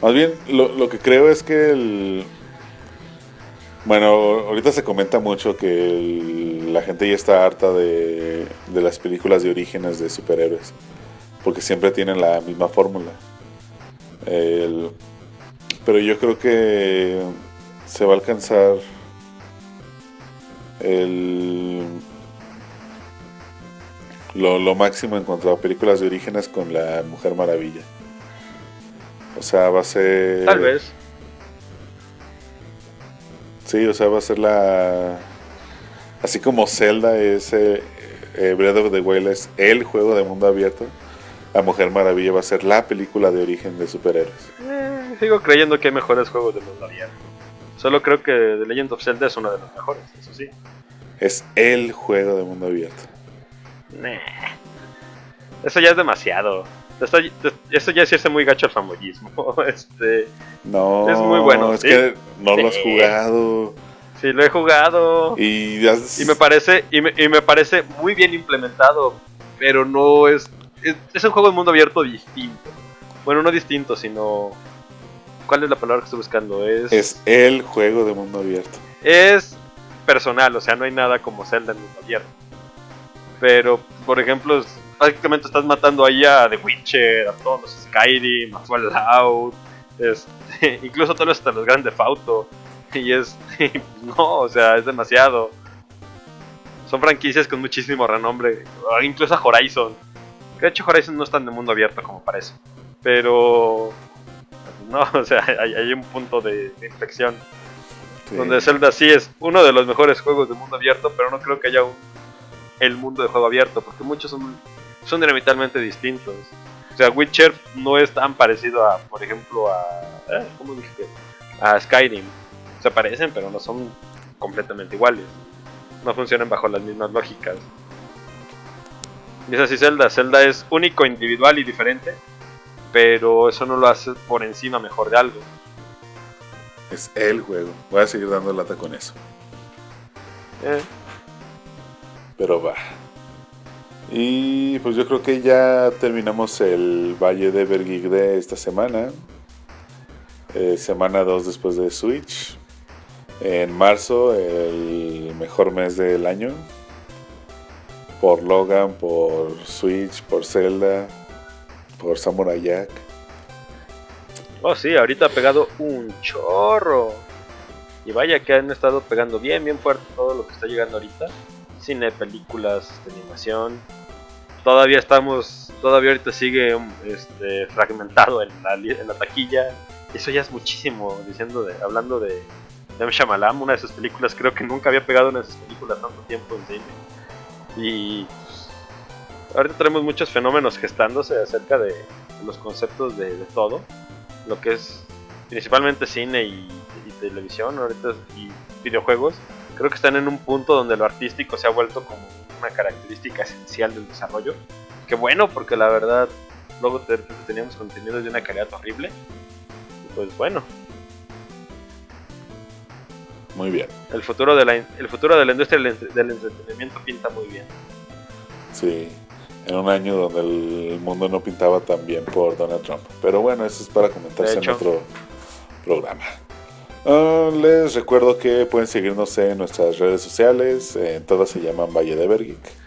Más bien, lo, que creo es que el... Bueno, ahorita se comenta mucho que la gente ya está harta de, de las películas de orígenes de superhéroes. Porque siempre tienen la misma fórmula. pero yo creo que se va a alcanzar el, lo, máximo en cuanto a películas de orígenes con la Mujer Maravilla. O sea, va a ser... Tal vez. Sí, o sea, va a ser la... Así como Zelda es eh, eh, Breath of the Wild es el juego de mundo abierto, La Mujer Maravilla va a ser la película de origen de superhéroes. Eh, sigo creyendo que hay mejores juegos de mundo abierto. Solo creo que The Legend of Zelda es uno de los mejores, eso sí. Es el juego de mundo abierto. Eso ya es demasiado. Eso, ya es irse muy gacho al famoyismo. [laughs] Este, no, es muy bueno. Es que no lo has jugado. Sí, lo he jugado. Y, y me parece y me, y me, parece muy bien implementado. Pero no es, es, es un juego de mundo abierto distinto. Bueno, no distinto, sino ¿Cuál es la palabra que estoy buscando? Es, es el juego de mundo abierto. Es personal, o sea, no hay nada como Zelda en mundo abierto. Pero, por ejemplo, prácticamente estás matando ahí a The Witcher, a todos los Skyrim, a Fallout, este, [laughs] incluso todos hasta los grandes Auto. Y es. [laughs] no, o sea, es demasiado. Son franquicias con muchísimo renombre. Incluso a Horizon. De hecho, Horizon no es tan de mundo abierto como parece. Pero ¿no? [laughs] O sea, hay, un punto de, inflexión. Donde Zelda sí es uno de los mejores juegos de mundo abierto, pero no creo que haya un el mundo de juego abierto, porque muchos son, son diametralmente distintos. O sea, Witcher no es tan parecido a, por ejemplo, a. ¿eh? ¿Cómo dije? A Skyrim. Se parecen, pero no son completamente iguales. No funcionan bajo las mismas lógicas. Y es así Zelda. Zelda es único, individual y diferente pero eso no lo hace por encima mejor de algo. Es el juego. Voy a seguir dando lata con eso. Eh. Pero va. Y pues yo creo que ya terminamos el Valle de Bergig de esta semana. Eh, semana 2 después de Switch. En marzo, el mejor mes del año. por Logan, por Switch, por Zelda, por Samurai Jack. Oh, sí, ahorita ha pegado un chorro. Y vaya que han estado pegando bien, bien fuerte todo lo que está llegando ahorita. Cine, películas, de animación. Todavía estamos, todavía ahorita sigue este, fragmentado en la, en la taquilla. Eso ya es muchísimo, diciendo de, hablando de M. Shyamalan, una de sus películas, creo que nunca había pegado una de sus películas tanto tiempo en cine. Y ahorita tenemos muchos fenómenos gestándose acerca de los conceptos de, todo, lo que es principalmente cine y, televisión ahorita y videojuegos. Creo que están en un punto donde lo artístico se ha vuelto como una característica esencial del desarrollo. Que bueno, porque la verdad luego teníamos contenido de una calidad horrible. Y pues bueno, muy bien. El futuro de la, el futuro de la industria del, entretenimiento pinta muy bien. Sí, en un año donde el mundo no pintaba tan bien por Donald Trump. Pero bueno, eso es para comentarse en otro programa. Ah, les recuerdo que pueden seguirnos en nuestras redes sociales, todas se llaman Valle de Bergic.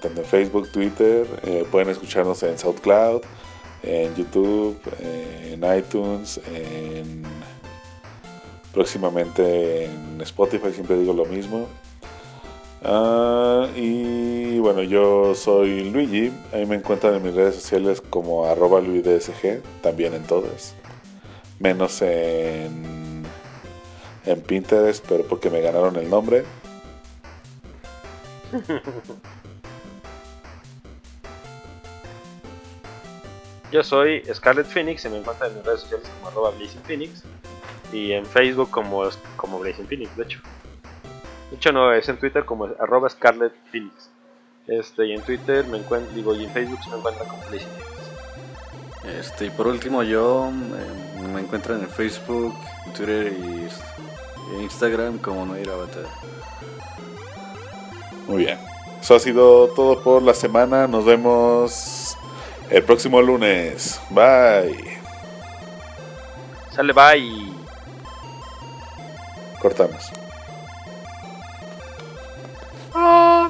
Tanto en Facebook, Twitter, eh, pueden escucharnos en SoundCloud, en YouTube, en iTunes, en próximamente en Spotify, siempre digo lo mismo. Ah, y bueno, yo soy Luigi, ahí me encuentran en mis redes sociales como arroba también en todas, menos en, en Pinterest, pero porque me ganaron el nombre. [laughs] Yo soy Scarlet Phoenix y me encuentran en mis redes sociales como arroba Phoenix y en Facebook como, como Blazing Phoenix, de hecho. De hecho no, es en Twitter como arroba Scarlet Phoenix. Este, y en Twitter me encuentro, digo, y en Facebook se me encuentra como Phoenix. Este, y por último yo eh, me encuentro en Facebook, Twitter y, Instagram como Noir Avatar. Muy bien. Eso ha sido todo por la semana. Nos vemos el próximo lunes. Bye. Sale, bye. Cortamos. Oh.